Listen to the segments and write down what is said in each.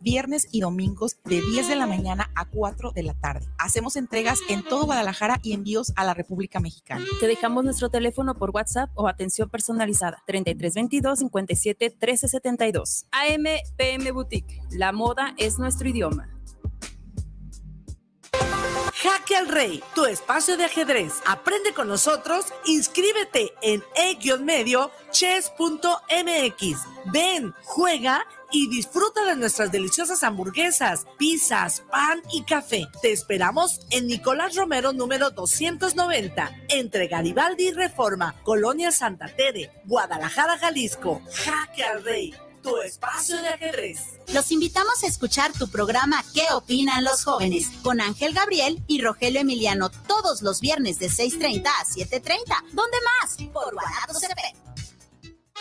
viernes y domingos de 10 de la mañana a 4 de la tarde. Hacemos entregas en todo Guadalajara y envíos a la República Mexicana. Te dejamos nuestro teléfono por WhatsApp o atención personalizada 3322 57 1372. AM PM Boutique. La moda es nuestro idioma. Jaque al Rey, tu espacio de ajedrez. Aprende con nosotros, inscríbete en e-medio chess.mx. Ven, juega y disfruta de nuestras deliciosas hamburguesas, pizzas, pan y café. Te esperamos en Nicolás Romero número 290, entre Garibaldi y Reforma, Colonia Santa Tere, Guadalajara, Jalisco. Jaque al Rey, tu espacio de ajedrez. Los invitamos a escuchar tu programa ¿Qué opinan los jóvenes? con Ángel Gabriel y Rogelio Emiliano todos los viernes de 6.30 a 7.30. ¿Dónde más? Por Guanatos CP.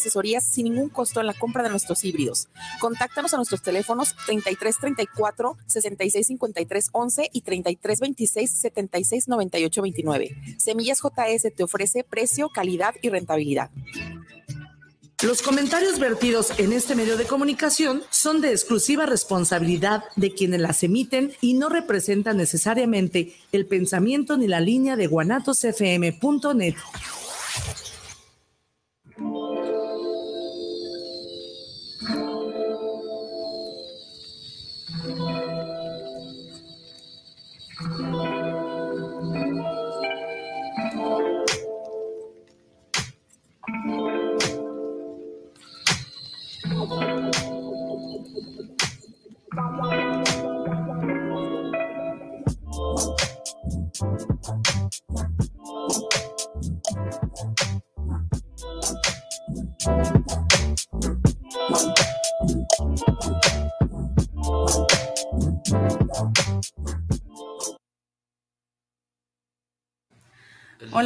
asesorías sin ningún costo en la compra de nuestros híbridos. Contáctanos a nuestros teléfonos 3334 6653 11 y 3326 76 98 29. Semillas JS te ofrece precio, calidad y rentabilidad. Los comentarios vertidos en este medio de comunicación son de exclusiva responsabilidad de quienes las emiten y no representan necesariamente el pensamiento ni la línea de guanatosfm.net.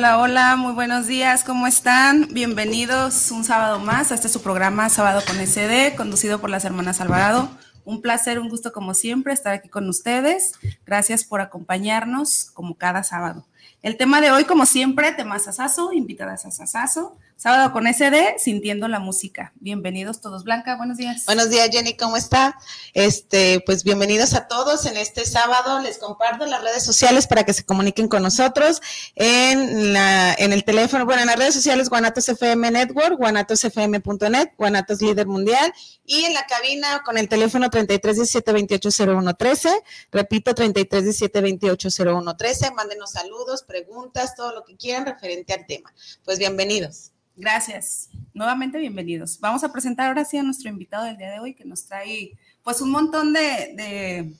Hola, hola, muy buenos días, ¿cómo están? Bienvenidos un sábado más a este su programa Sábado con SD, conducido por las hermanas Alvarado. Un placer, un gusto como siempre estar aquí con ustedes. Gracias por acompañarnos como cada sábado. El tema de hoy, como siempre, tema sasazo, invitadas a sasazo. Sábado con SD, sintiendo la música. Bienvenidos todos. Blanca, buenos días. Buenos días, Jenny, ¿cómo está? Este, pues bienvenidos a todos en este sábado. Les comparto las redes sociales para que se comuniquen con nosotros en la, en el teléfono, bueno, en las redes sociales Guanatos FM Network, guanatosfm.net, Guanatos Líder Mundial y en la cabina con el teléfono 3317-280113, repito, 3317-280113, mándenos saludos, preguntas, todo lo que quieran referente al tema. Pues bienvenidos. Gracias. Nuevamente bienvenidos. Vamos a presentar ahora sí a nuestro invitado del día de hoy que nos trae pues un montón de, de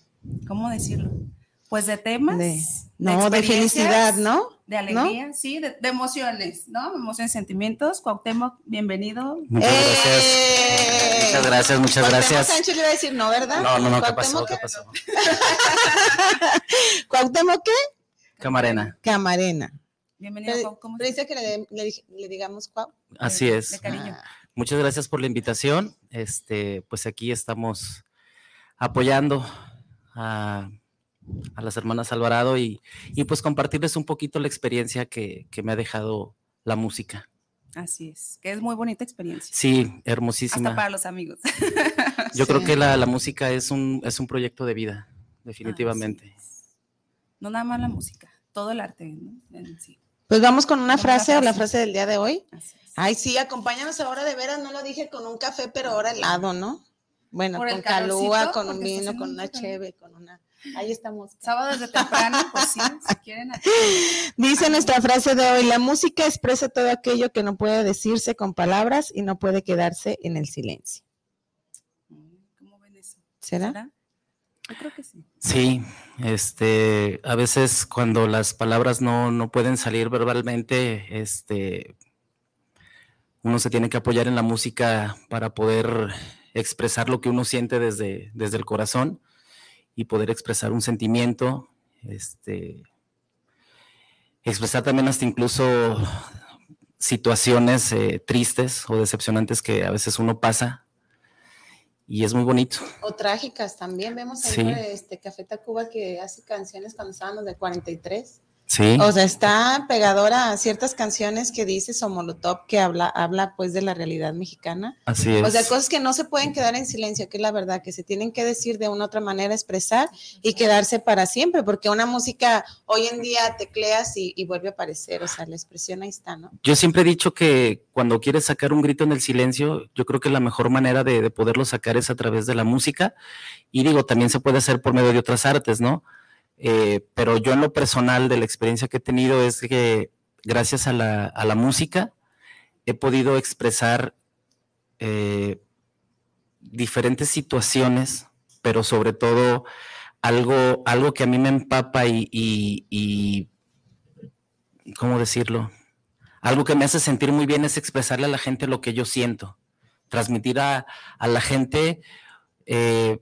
¿cómo decirlo? Pues de temas. De, no, de, felicidad, ¿no? De alegría, sí, de, de, emociones, ¿no? Emociones, sentimientos. Cuauhtémoc, bienvenido. Muchas gracias. Muchas gracias, muchas gracias. Sánchez le iba a decir no, ¿verdad? No, no, no, ¿qué pasó? ¿Qué pasó? ¿Cuauhtémoc qué? Camarena. Camarena. Bienvenido, Pero, ¿cómo que le, le, le, digamos Cuau. Así es. De cariño. Muchas gracias por la invitación. Este, pues aquí estamos apoyando a, a las hermanas Alvarado y, y, pues compartirles un poquito la experiencia que, que, me ha dejado la música. Así es, que es muy bonita experiencia. Sí, hermosísima. Hasta para los amigos. Yo sí. creo que la, la, música es un, es un proyecto de vida, definitivamente. No nada más la música, todo el arte, ¿no? En sí. Pues vamos con una frase o la frase del día de hoy. Ay, sí, acompáñanos ahora de veras, no lo dije con un café, pero ahora helado, ¿no? Bueno, con calúa, con un vino, con una cheve, con una... Ahí estamos. Sábado desde temprano, pues sí, si quieren. Aquí. Dice nuestra frase de hoy, la música expresa todo aquello que no puede decirse con palabras y no puede quedarse en el silencio. ¿Cómo ven eso? ¿Será? ¿Será? Que sí. Sí, este, a veces cuando las palabras no, no pueden salir verbalmente, este, uno se tiene que apoyar en la música para poder expresar lo que uno siente desde, desde el corazón y poder expresar un sentimiento, este, expresar también hasta incluso situaciones eh, tristes o decepcionantes que a veces uno pasa y es muy bonito. O trágicas también. Vemos ahí este Café Tacuba que hace canciones cuando estábamos de 43 Sí. O sea, está pegadora a ciertas canciones que dice Molotov que habla, habla pues de la realidad mexicana. Así es. O sea, cosas que no se pueden quedar en silencio, que es la verdad, que se tienen que decir de una otra manera, expresar y quedarse para siempre, porque una música hoy en día tecleas y, y vuelve a aparecer, o sea, la expresión ahí está, ¿no? Yo siempre he dicho que cuando quieres sacar un grito en el silencio, yo creo que la mejor manera de, de poderlo sacar es a través de la música. Y digo, también se puede hacer por medio de otras artes, ¿no? Eh, pero yo en lo personal de la experiencia que he tenido es que gracias a la, música he podido expresar eh, diferentes situaciones, pero sobre todo algo, algo que a mí me empapa y, ¿cómo decirlo? Algo que me hace sentir muy bien es expresarle a la gente lo que yo siento, transmitir a, la gente eh,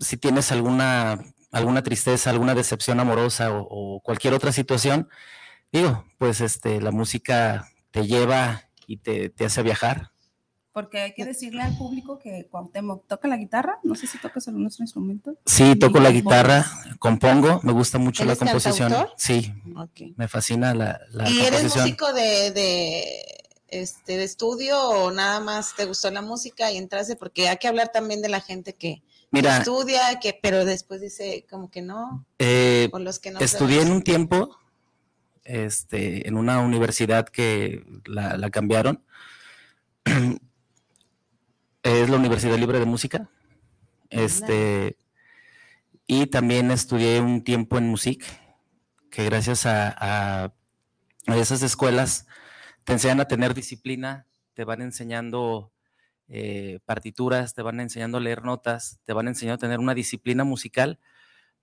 si tienes alguna alguna tristeza, alguna decepción amorosa o, cualquier otra situación, digo, pues este, la música te lleva y te, hace viajar. Porque hay que decirle al público que Cuauhtémoc toca la guitarra, no sé si tocas algún otro instrumento. Sí, toco la guitarra, compongo, me gusta mucho la composición. Sí, me fascina la, la ¿Y eres músico de, de, este, de estudio o nada más te gustó la música y entraste? Porque hay que hablar también de la gente que, Mira, estudia, que, pero después dice como que no. Eh, estudié en un tiempo, este, en una universidad que la, cambiaron. es la Universidad Libre de Música. Este, y también estudié un tiempo en música que gracias a, a, esas escuelas te enseñan a tener disciplina, te van enseñando eh, partituras, te van enseñando a leer notas, te van enseñando a tener una disciplina musical,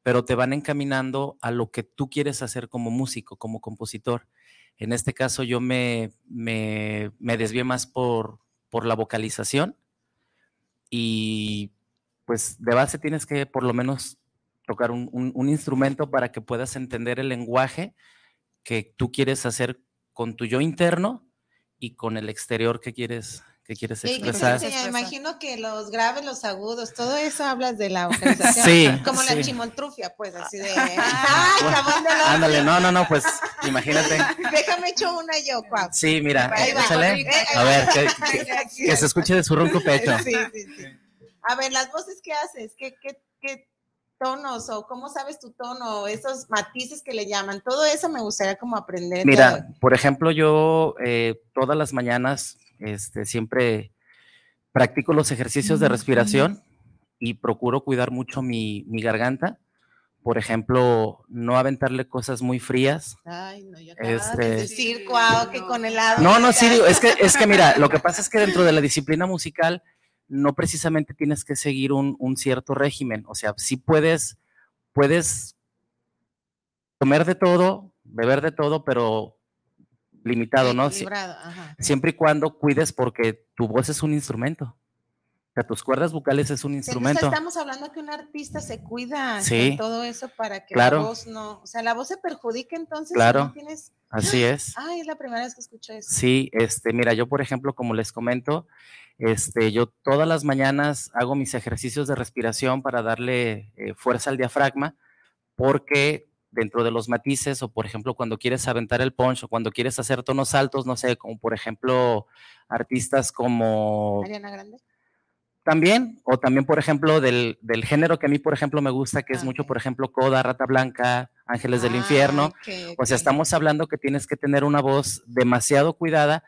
pero te van encaminando a lo que tú quieres hacer como músico, como compositor. En este caso yo me, me, desvié más por, por la vocalización y pues de base tienes que por lo menos tocar un, un, instrumento para que puedas entender el lenguaje que tú quieres hacer con tu yo interno y con el exterior que quieres, que quieres expresar. Sí, me imagino que los graves, los agudos, todo eso hablas de la vocalización. Sí. Como la chimoltrufia, pues, así de. ¡Ay, jabón de los... Ándale, no, no, no, pues, imagínate. Déjame hecho una yo, Cuau. Sí, mira, échale. A ver, que, se escuche de su ronco pecho. Sí, sí, sí. A ver, las voces que haces, ¿qué, qué, qué tonos o cómo sabes tu tono, esos matices que le llaman, todo eso me gustaría como aprender. Mira, por ejemplo, yo eh, todas las mañanas este, siempre practico los ejercicios de respiración y procuro cuidar mucho mi, garganta. Por ejemplo, no aventarle cosas muy frías. Ay, no, ya este, de decir, que con helado. No, no, sí, es que, es que mira, lo que pasa es que dentro de la disciplina musical no precisamente tienes que seguir un, un cierto régimen. O sea, sí puedes, puedes comer de todo, beber de todo, pero limitado, ¿no? Siempre y cuando cuides porque tu voz es un instrumento. O sea, tus cuerdas vocales es un instrumento. estamos hablando que un artista se cuida de todo eso para que la voz no, o sea, la voz se perjudica entonces. Claro. tienes... Así es. Ay, es la primera vez que escucho eso. Sí, este, mira, yo por ejemplo, como les comento, este, yo todas las mañanas hago mis ejercicios de respiración para darle eh, fuerza al diafragma, porque dentro de los matices o por ejemplo cuando quieres aventar el punch o cuando quieres hacer tonos altos, no sé, como por ejemplo artistas como... Ariana Grande. También, o también por ejemplo del, género que a mí por ejemplo me gusta, que es mucho por ejemplo Coda, Rata Blanca, Ángeles del Infierno. O sea, estamos hablando que tienes que tener una voz demasiado cuidada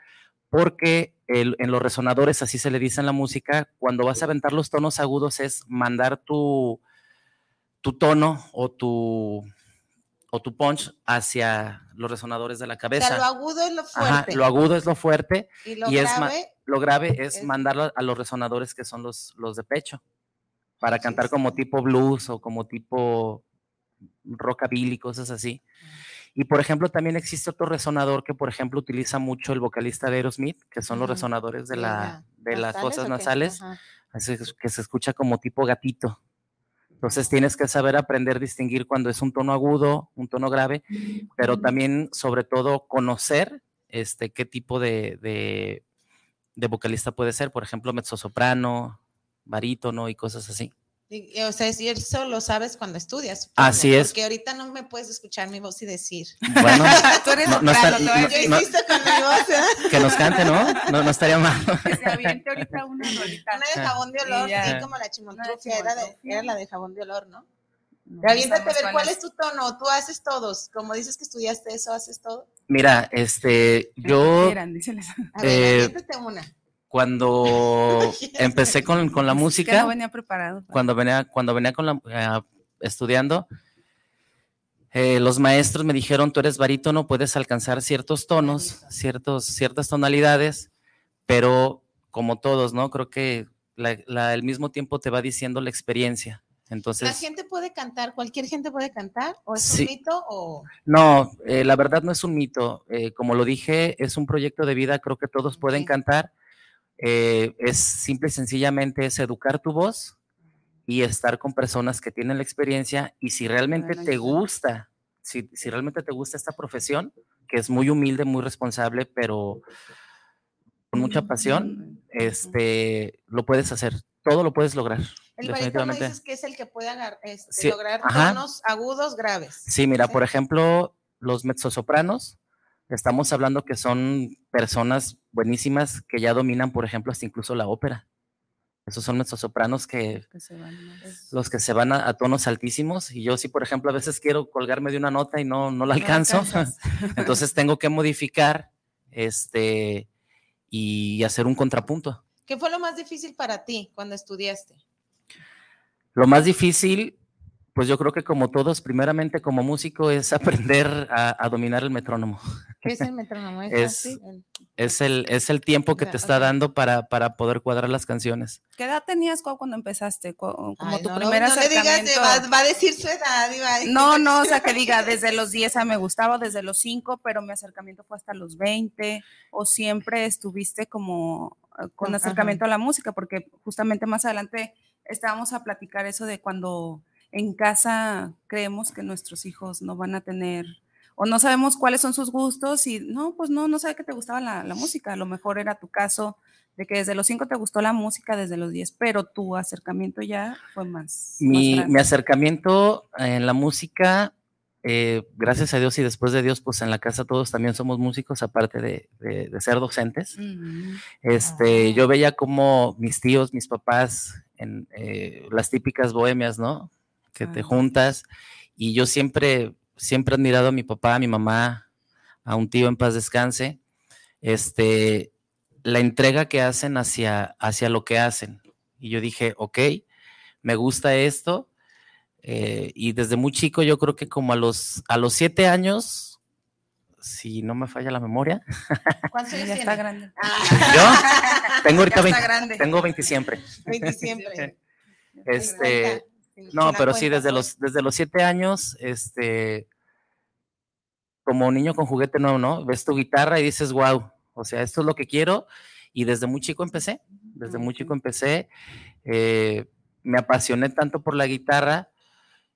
porque en los resonadores, así se le dice en la música, cuando vas a aventar los tonos agudos es mandar tu, tu tono o tu, o tu punch hacia los resonadores de la cabeza. O sea, lo agudo es lo fuerte. lo agudo es lo fuerte. Y lo grave. Es lo grave es, mandarlo a los resonadores que son los, los de pecho. Para cantar como tipo blues o como tipo rockabilly, cosas así. Y por ejemplo, también existe otro resonador que, por ejemplo, utiliza mucho el vocalista de Aerosmith, que son los resonadores de, la, de las fosas nasales. que se escucha como tipo gatito. Entonces tienes que saber aprender a distinguir cuando es un tono agudo, un tono grave, pero también, sobre todo, conocer este, qué tipo de, de, de vocalista puede ser. Por ejemplo, mezzosoprano, barítono y cosas así. Y, o sea, eso lo sabes cuando estudias. Así es. Porque ahorita no me puedes escuchar mi voz y decir. Bueno, Tú eres no, no está- no- Yo insisto con mi voz, ¿eh? que nos cante, ¿no? No, no estaría mal. Que se aviente ahorita una rolita. Una de jabón de olor, Y ya. sí, como la chimoltrufia, era, de, era la de jabón de olor, ¿no? No, Aviéntate a ver cuál es tu tono, tú haces todos, como dices que estudiaste eso, haces todo. Mira, este, yo Quieran, díceles. A ver, Eh, una. Cuando empecé con, con la Que no música, venía preparado. cuando venía, cuando venía con la, eh, estudiando, eh, los maestros me dijeron, tú eres barítono, puedes alcanzar ciertos tonos, ciertos, ciertas tonalidades, pero como todos, ¿no? Creo que la- la- el mismo tiempo te va diciendo la experiencia. ¿La Entonces, gente puede cantar? ¿Cualquier gente puede cantar? ¿O es Sí. un mito? O... no, eh, la verdad no es un mito. Eh, como lo dije, es un proyecto de vida, creo que todos pueden cantar. Eh, es simple y sencillamente es educar tu voz y estar con personas que tienen la experiencia y si realmente Bueno, te gusta, si, si realmente te gusta esta profesión, que es muy humilde, muy responsable, pero con mucha pasión, este, lo puedes hacer, todo lo puedes lograr. El definitivamente. dices que es el que puede este, Sí, lograr ajá. tonos agudos graves. Sí, mira, Sí. por ejemplo, los mezzosopranos, estamos hablando que son personas buenísimas que ya dominan, por ejemplo, hasta incluso la ópera. Esos son mezzosopranos que Que se van los que se van a, a tonos altísimos y yo sí, por ejemplo, a veces quiero colgarme de una nota y no, no la No alcanzo. Entonces tengo que modificar este y hacer un contrapunto. ¿Qué fue lo más difícil para ti cuando estudiaste? Lo más difícil, pues yo creo que como todos, primeramente como músico, es aprender a, a dominar el metrónomo. ¿Qué es el metrónomo? ¿Es, Es- así? El- Es el, es el tiempo que te está dando para, para poder cuadrar las canciones. ¿Qué edad tenías Cuau, cuando empezaste? Como Ay, tu no, no, primer no le digas, acercamiento. va, va a decir su edad. No, no, o sea, que diga desde los 10 a me gustaba, desde los 5, pero mi acercamiento fue hasta los 20, o siempre estuviste como eh, con Ajá. acercamiento a la música, porque justamente más adelante estábamos a platicar eso de cuando en casa creemos que nuestros hijos no van a tener, o no sabemos cuáles son sus gustos, y no, pues no, no sabía que te gustaba la, la música, a lo mejor era tu caso de que desde los 5 te gustó la música, desde los 10, pero tu acercamiento ya fue más. Mi, acercamiento en la música, eh, gracias a Dios y después de Dios, pues en la casa todos también somos músicos, aparte de, de- de ser docentes. Ujú. Este, Ah. yo veía como mis tíos, mis papás, en eh, las típicas bohemias, ¿no? Que te juntas. Y yo siempre, siempre he admirado a mi papá, a mi mamá, a un tío en paz descanse. Este, la entrega que hacen hacia, hacia lo que hacen. Y yo dije, ok, me gusta esto. eh, y desde muy chico, yo creo que como a los, a los siete años, si no me falla la memoria, ¿Cuántos Ya años está grande. Ah, yo tengo ahorita Ya está 20 grande. tengo 20 siempre. 20 siempre. Este, 50, no, pero sí, desde los, desde los siete años, este, como niño con juguete nuevo, ¿no? Ves tu guitarra y dices, wow, o sea, esto es lo que quiero. Y desde muy chico empecé, desde muy chico empecé, eh, me apasioné tanto por la guitarra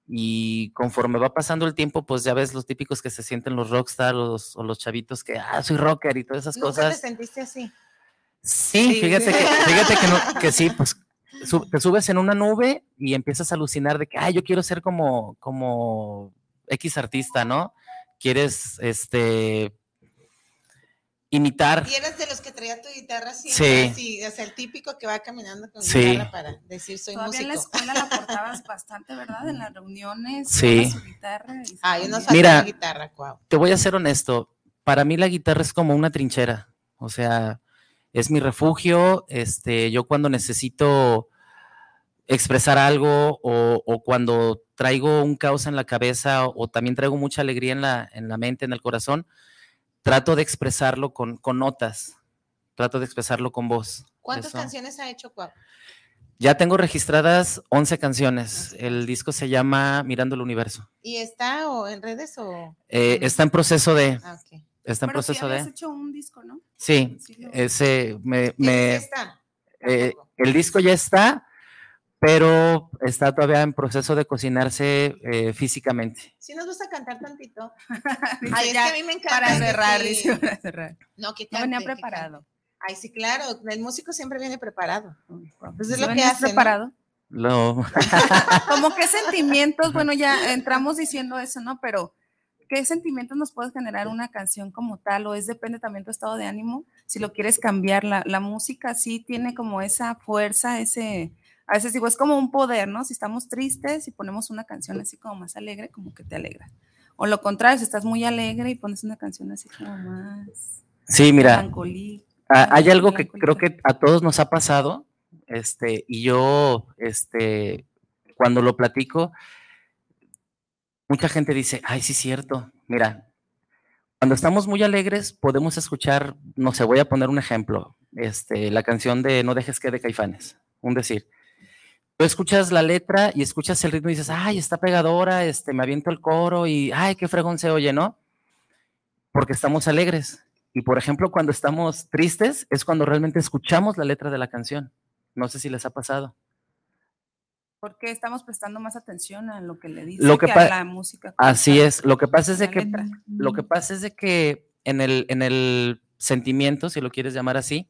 y conforme va pasando el tiempo, pues ya ves los típicos que se sienten los rockstar los, o los chavitos que, ah, soy rocker y todas esas ¿Nunca te cosas. sentiste así? Sí, Sí. fíjate que, fíjate que, no- que sí, pues su- te subes en una nube y empiezas a alucinar de que, ay, yo quiero ser como, como X artista, ¿no? Quieres, este, imitar. Y eres de los que traía tu guitarra Sí. siempre así, o sea, el típico que va caminando con Sí. guitarra para decir soy Todavía en la músico. escuela la portabas bastante, ¿verdad? En las reuniones. Sí. su guitarra y Ay, nos ponía. falta Mira. la guitarra, cuau. Te voy a ser honesto, para mí la guitarra es como una trinchera, o sea, es mi refugio, este, yo cuando necesito expresar algo o, o cuando traigo un caos en la cabeza o, o también traigo mucha alegría en la, en la mente, en el corazón, trato de expresarlo con, con notas, trato de expresarlo con voz. ¿Cuántas Eso. canciones ha hecho Cuau? Ya tengo registradas 11 canciones. El disco se llama Mirando el Universo. ¿Y está o en redes o...? Eh, está en proceso de, Ah, está en Pero proceso de. hecho un disco, ¿no? Sí, Sí, ese me, ¿Quién me es esta? Eh, el disco ya está, pero está todavía en proceso de cocinarse eh, físicamente. Si nos gusta cantar tantito. Ay, es ya, que a mí me encanta. Para cerrar, dice, para cerrar. No, que No venía cante, que preparado. cante. Ay, sí, claro. El músico siempre viene preparado. Pues es ¿No lo que hace. ¿no? preparado? Lo, Como qué sentimientos, bueno, ya entramos diciendo eso, ¿no? Pero, ¿qué sentimientos nos puede generar una canción como tal? ¿O es depende también tu estado de ánimo? Si lo quieres cambiar, la, la música sí tiene como esa fuerza, ese, a veces digo, es como un poder, ¿no? Si estamos tristes y ponemos una canción así como más alegre, como que te alegra. O lo contrario, si estás muy alegre y pones una canción así como más sí, mira, hay algo que creo que a todos nos ha pasado, este, y yo, este, cuando lo platico, mucha gente dice, ay, sí, cierto, mira, cuando estamos muy alegres podemos escuchar, no sé, voy a poner un ejemplo, este, la canción de No dejes que de Caifanes, un decir. Tú escuchas la letra y escuchas el ritmo y dices, ay, está pegadora, este, me aviento el coro y, ay, qué fregón se oye, ¿no? Porque estamos alegres. Y por ejemplo, cuando estamos tristes es cuando realmente escuchamos la letra de la canción. No sé si les ha pasado. Porque estamos prestando más atención a lo que le dice Lo que que, a la música. Así es. Lo que pasa es de que letra. lo que pasa es de que en el, en el sentimiento, si lo quieres llamar así,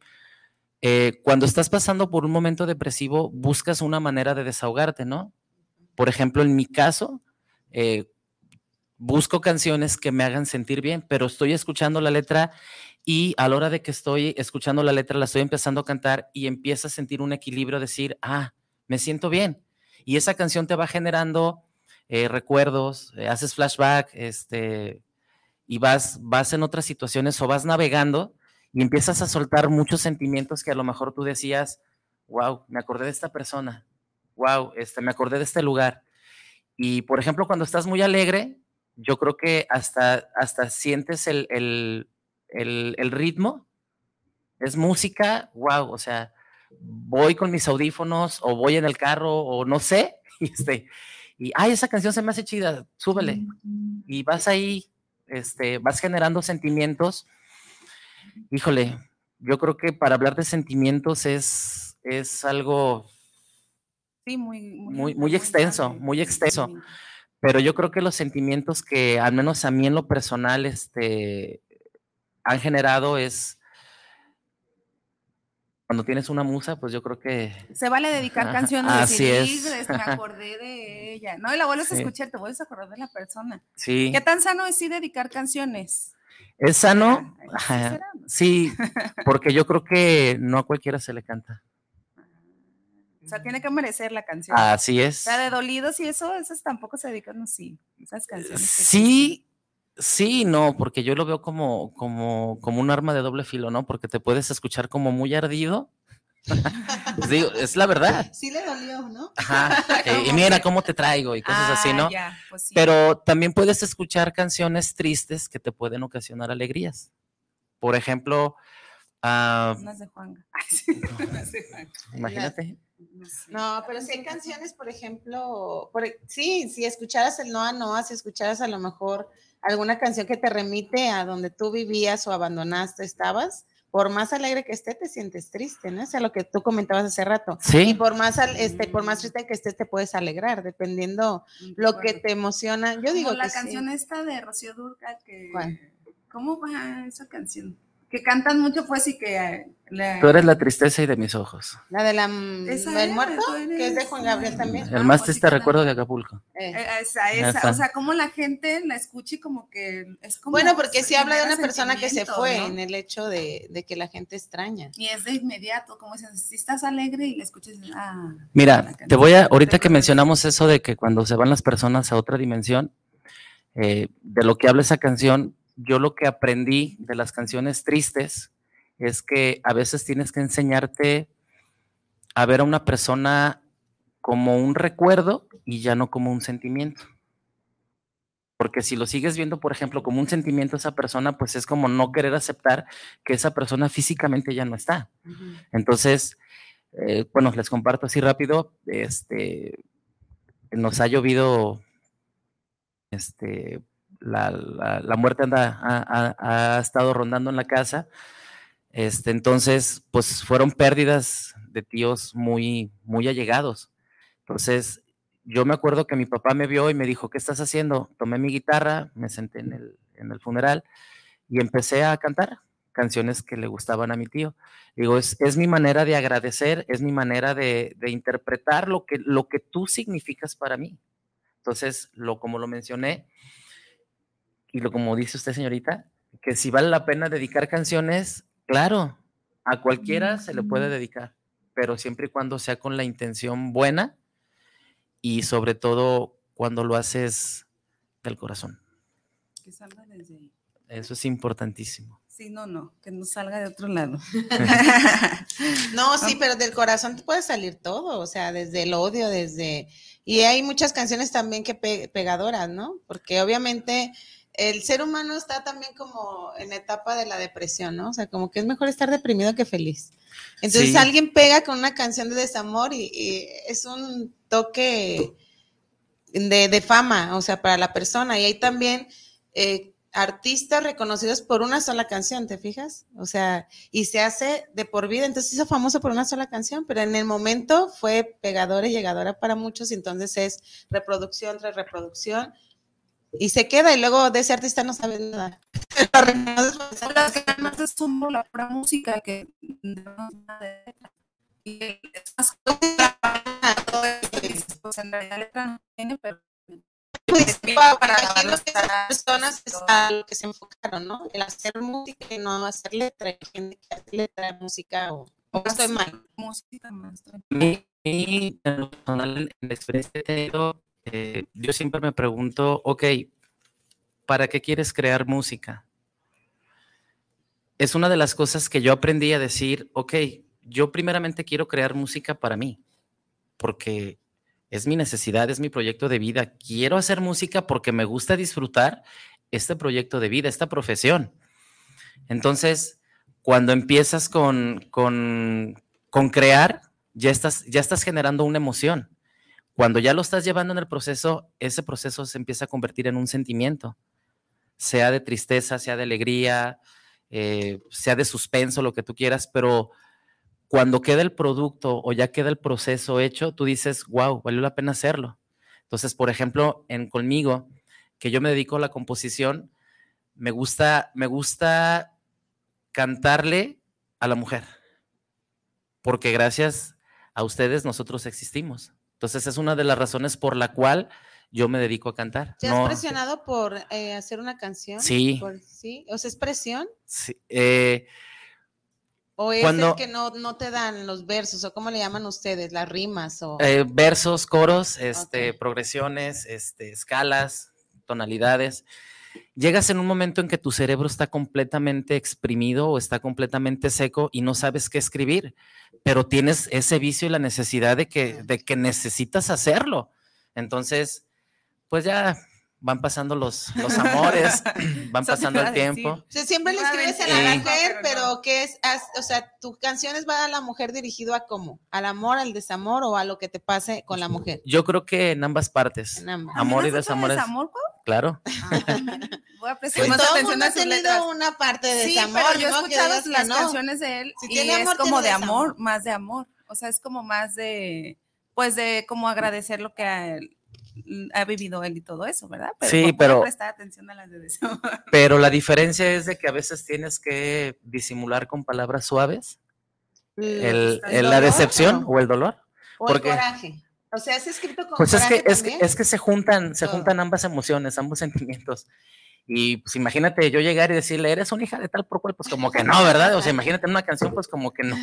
eh, cuando estás pasando por un momento depresivo, buscas una manera de desahogarte, ¿no? Por ejemplo, en mi caso, eh, busco canciones que me hagan sentir bien, pero estoy escuchando la letra y a la hora de que estoy escuchando la letra, la estoy empezando a cantar y empieza a sentir un equilibrio, decir, ah, me siento bien. Y esa canción te va generando eh, recuerdos, haces flashback, este, y vas, vas en otras situaciones o vas navegando y empiezas a soltar muchos sentimientos que a lo mejor tú decías, wow, me acordé de esta persona, wow, este, me acordé de este lugar. Y por ejemplo, cuando estás muy alegre, yo creo que hasta, hasta sientes el, el, el, el ritmo, es música, wow, o sea, voy con mis audífonos o voy en el carro o no sé, y, este, y ay, esa canción se me hace chida, súbele. Y vas ahí, este, vas generando sentimientos. Híjole, yo creo que para hablar de sentimientos es, es algo Sí, muy, muy- muy extenso, muy extenso. Sí. pero yo creo que los sentimientos que al menos a mí en lo personal este, han generado es cuando tienes una musa, pues yo creo que Se vale dedicar Ajá, canciones, así decir, es. "Híjole, me acordé de ella, ¿no? Y la vuelves Sí. a escuchar, te vuelves a acordar de la persona. sí, ¿Qué tan sano es sí dedicar canciones? Es sano, ¿sí ajá, será? sí, porque yo creo que no a cualquiera se le canta. O sea, tiene que merecer la canción. Así es. sea, de dolidos y eso, esas tampoco se dedican así. Esas canciones. Sí, sí, no, porque yo lo veo como, como, como un arma de doble filo, ¿no? Porque te puedes escuchar como muy ardido. Pues digo, es la verdad. Sí le dolió, ¿no? Ajá. eh, y mira cómo te traigo y cosas así, Ah, ¿no? ya, pues sí. Pero también puedes escuchar canciones tristes que te pueden ocasionar alegrías. Por ejemplo, Unas de Juanga. De imagínate. No sé. No, pero si hay canciones, por ejemplo, por- sí, si escucharas el Noa Noa, si escucharas a lo mejor alguna canción que te remite a donde tú vivías o abandonaste, estabas, por más alegre que esté, te sientes triste, ¿no? O sea, lo que tú comentabas hace rato. Y Sí, por más, al- este, por más triste que estés, te puedes alegrar, dependiendo lo que te emociona. Yo digo Como la que sí. canción esta de Rocío Durcal que ¿Cuál? ¿cómo va esa canción? Que cantan mucho pues y que eh, la- tú eres la tristeza y de mis ojos. La de la Esa del muerto, que es de Juan Gabriel también. El más sí, triste recuerdo de Acapulco. Eh. eh, esa, esa, o sea, como la gente la escucha y como que es como Bueno, porque sí habla de una persona que se fue ¿no? en el hecho de, de que la gente extraña. Y es de inmediato, como dicen, si estás alegre y la escuchas, ah, la Mira, canción. te voy a, ahorita que mencionamos eso de que cuando se van las personas a otra dimensión, eh, de lo que habla esa canción, yo lo que aprendí de las canciones tristes es que a veces tienes que enseñarte a ver a una persona como un recuerdo y ya no como un sentimiento. Porque si lo sigues viendo, por ejemplo, como un sentimiento a esa persona, pues es como no querer aceptar que esa persona físicamente ya no está. Entonces, eh, bueno, les comparto así rápido. Este, nos ha llovido, este, la, la- muerte anda, ha estado rondando en la casa. Este, entonces, pues fueron pérdidas de tíos muy, muy allegados. Entonces, yo me acuerdo que mi papá me vio y me dijo, ¿qué estás haciendo? Tomé mi guitarra, me senté en el, en el funeral y empecé a cantar canciones que le gustaban a mi tío. Digo, es, es mi manera de agradecer, es mi manera de, de, interpretar lo que, lo que tú significas para mí. Entonces, lo, como lo mencioné, y lo como dice usted, señorita, que si vale la pena dedicar canciones, claro, a cualquiera se le puede dedicar, pero siempre y cuando sea con la intención buena y sobre todo cuando lo haces del corazón. Que salga desde ahí. Eso es importantísimo. Sí, no, no, que no salga de otro lado. no, sí, pero del corazón te puede salir todo, o sea, desde el odio, desde... Y hay muchas canciones también que pe pegadoras, ¿no? Porque obviamente el ser humano está también como en etapa de la depresión, ¿no? O sea, como que es mejor estar deprimido que feliz. Entonces Sí. alguien pega con una canción de desamor y, y es un toque de, de fama, o sea, para la persona. Y hay también eh, artistas reconocidos por una sola canción, ¿te fijas? O sea, y se hace de por vida, entonces hizo famoso por una sola canción, pero en el momento fue pegadora y llegadora para muchos, y entonces es reproducción tras reproducción. Y se queda, y luego de ese artista no sabes nada. Las que es la pura música que no es nada de letra. Y es más todo esto que dices, pues en realidad letra no tiene, pero Pues, para para lavar aquí los lo que esas trastes, personas es todo. a lo que se enfocaron, ¿no? El hacer música y no hacer letra. Hay gente que hace letra, música o, o estoy mal. música más tranquila. A mí, en lo personal, en la experiencia que he tenido, eh, yo siempre me pregunto, ok, ¿para qué quieres crear música? Es una de las cosas que yo aprendí a decir, ok, yo primeramente quiero crear música para mí, porque es mi necesidad, es mi proyecto de vida. Quiero hacer música porque me gusta disfrutar este proyecto de vida, esta profesión. Entonces, cuando empiezas con, con, con crear, ya estás, ya estás generando una emoción. Cuando ya lo estás llevando en el proceso, ese proceso se empieza a convertir en un sentimiento, sea de tristeza, sea de alegría, eh, sea de suspenso, lo que tú quieras, pero cuando queda el producto o ya queda el proceso hecho, tú dices, wow, valió la pena hacerlo. Entonces, por ejemplo, en conmigo, que yo me dedico a la composición, me gusta, me gusta cantarle a la mujer, porque gracias a ustedes nosotros existimos. Entonces es una de las razones por la cual yo me dedico a cantar. ¿Te has No- presionado por eh, hacer una canción? Sí. Por- ¿Sí? ¿O sea, es presión? sí, eh, ¿O es Cuando- el que no, no te dan los versos? ¿O cómo le llaman ustedes? ¿Las rimas? O... eh, versos, coros, este, Ok. progresiones, este, escalas, tonalidades. Llegas en un momento en que tu cerebro está completamente exprimido o está completamente seco y no sabes qué escribir, pero tienes ese vicio y la necesidad de que, de que necesitas hacerlo. Entonces, pues ya van pasando los, los amores, van pasando el tiempo. O sea, siempre le escribes a la mujer, pero pero no. ¿qué es? O sea, tus canciones van a la mujer dirigido a cómo? ¿Al amor, al desamor o a lo que te pase con la mujer? Yo creo que en ambas partes. En ambas. Amor y ¿También has hecho desamor es- desamor, Pau? Claro. Ah, Voy a prestar Pues más todo atención mundo a ha sus tenido letras. una parte de Sí, desamor. pero yo he escuchado las no. canciones de él Si y tiene amor, es como de amor, más de amor. O sea, es como más de, pues de como agradecer lo que ha, ha vivido él y todo eso, ¿verdad? Sí, voy a pero- prestar atención a las de desamor. Pero la diferencia es de que a veces tienes que disimular con palabras suaves el- ¿El el- la dolor decepción o- o el dolor. O porque- el coraje. O sea, es escrito con Pues es que, es, que, es que se juntan, se Todo. juntan ambas emociones, ambos sentimientos. Y pues imagínate yo llegar y decirle, eres una hija de tal por cual, pues como que no, ¿verdad? O sea, imagínate en una canción, pues como que no,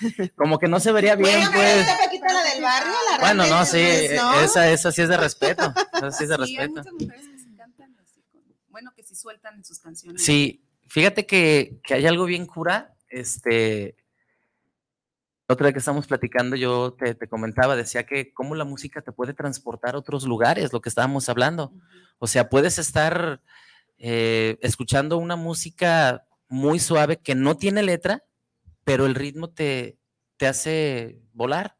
como que no se vería bien, Bueno, pues. Paquita, la del barrio, la Bueno, no, sí, es, ¿no? esa, esa sí es de respeto, esa sí es de Sí, hay respeto. muchas mujeres que sí cantan así, con- bueno, que sí sueltan en sus canciones. Sí, fíjate que, que hay algo bien cura. Este, otra vez que estamos platicando, yo te, te comentaba, decía que cómo la música te puede transportar a otros lugares, lo que estábamos hablando. O sea, puedes estar eh, escuchando una música muy suave que no tiene letra, pero el ritmo te, te hace volar.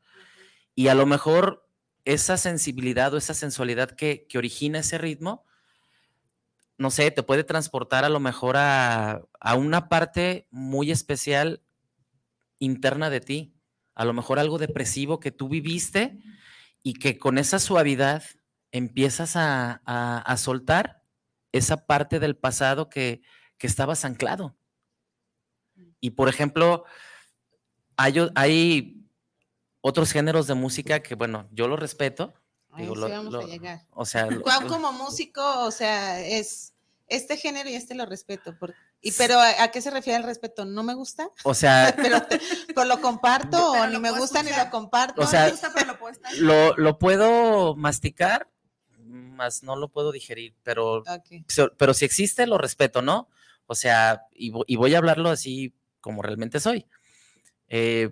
Y a lo mejor esa sensibilidad o esa sensualidad que, que origina ese ritmo no sé, te puede transportar a lo mejor a, a una parte muy especial interna de ti, a lo mejor algo depresivo que tú viviste y que con esa suavidad empiezas a, a- a soltar esa parte del pasado que, que estabas anclado. Y por ejemplo, hay, hay otros géneros de música que, bueno, yo lo respeto. Ay, digo, sí lo- vamos lo- a llegar. o sea, lo- como músico, o sea, es este género y este lo respeto. Y, pero ¿a, a qué se refiere el respeto? ¿No me gusta? o sea, Pero, te- pero lo comparto Pero o lo ni me gusta ni lo comparto. O sea, me gusta, pero lo puedo lo, lo puedo masticar, más no lo puedo digerir, pero, pero si existe, lo respeto, ¿no? O sea, y voy a hablarlo así como realmente soy. Eh,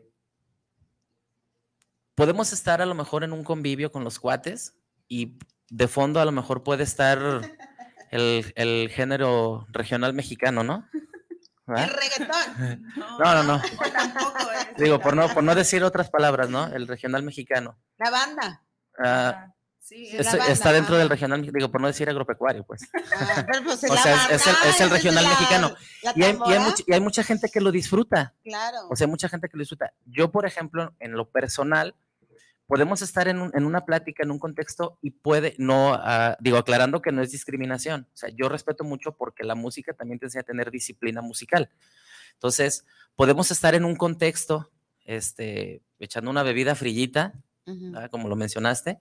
podemos estar a lo mejor en un convivio con los cuates y de fondo a lo mejor puede estar el, el género regional mexicano, ¿no? El reggaetón. No, no, no. O tampoco es. Digo, por no, por no decir otras palabras, ¿no? El regional mexicano. La banda. Ah, Sí, Sí, es- la banda, está dentro del regional, digo, por no decir agropecuario, pues. Ah, pero pues es O sea, es- banda, es el- es el regional la- mexicano. la Y hay, y hay much- y hay mucha gente que lo disfruta. Claro. O sea, mucha gente que lo disfruta. Yo, por ejemplo, en lo personal, podemos estar en, un- en una plática, en un contexto, y puede, no, ah, digo, aclarando que no es discriminación. O sea, yo respeto mucho porque la música también te enseña a tener disciplina musical. Entonces, podemos estar en un contexto, este, echando una bebida frillita, como lo mencionaste,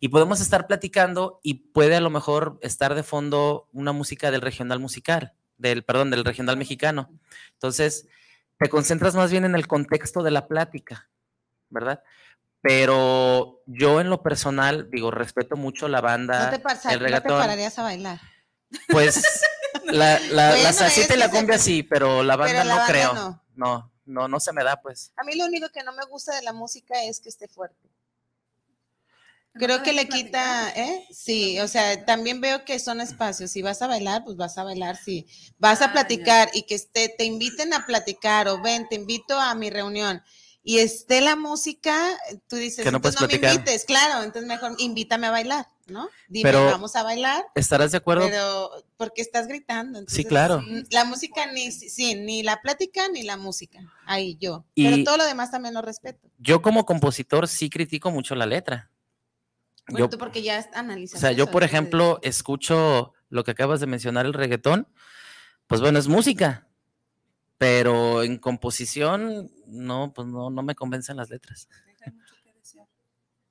y podemos estar platicando y puede a lo mejor estar de fondo una música del regional musical, del, perdón, del regional mexicano. Entonces, te concentras más bien en el contexto de la plática, ¿verdad? Pero yo en lo personal, digo, respeto mucho la banda, no, te pasa- el no te pararías a bailar. pues la, la, Bueno, la salsita y la se- cumbia sí, pero la banda pero la no banda creo. no. No, no, no se me da, pues. A mí lo único que no me gusta de la música es que esté fuerte. Creo te que le quita. ¿eh? Sí, o sea, también veo que son espacios. Si vas a bailar, pues vas a bailar. Si vas Ah, a ya. platicar y que esté, te inviten a platicar o ven, te invito a mi reunión y esté la música, tú dices, Que no entonces no me invites, claro, entonces mejor invítame a bailar, ¿no? Dime, Pero- vamos a bailar, ¿Estarás de acuerdo? pero porque estás gritando. entonces, claro. mm, La música ni, sí, ni la plática ni la música. Ahí yo. Y- Pero todo lo demás también lo respeto. Yo como compositor sí critico mucho la letra. Bueno, Yo- tú porque ya analizas. O sea, yo, por ejemplo, escucho lo que acabas de mencionar, el reggaetón. Pues bueno, es música. Pero en composición, no, pues no, no me convencen las letras.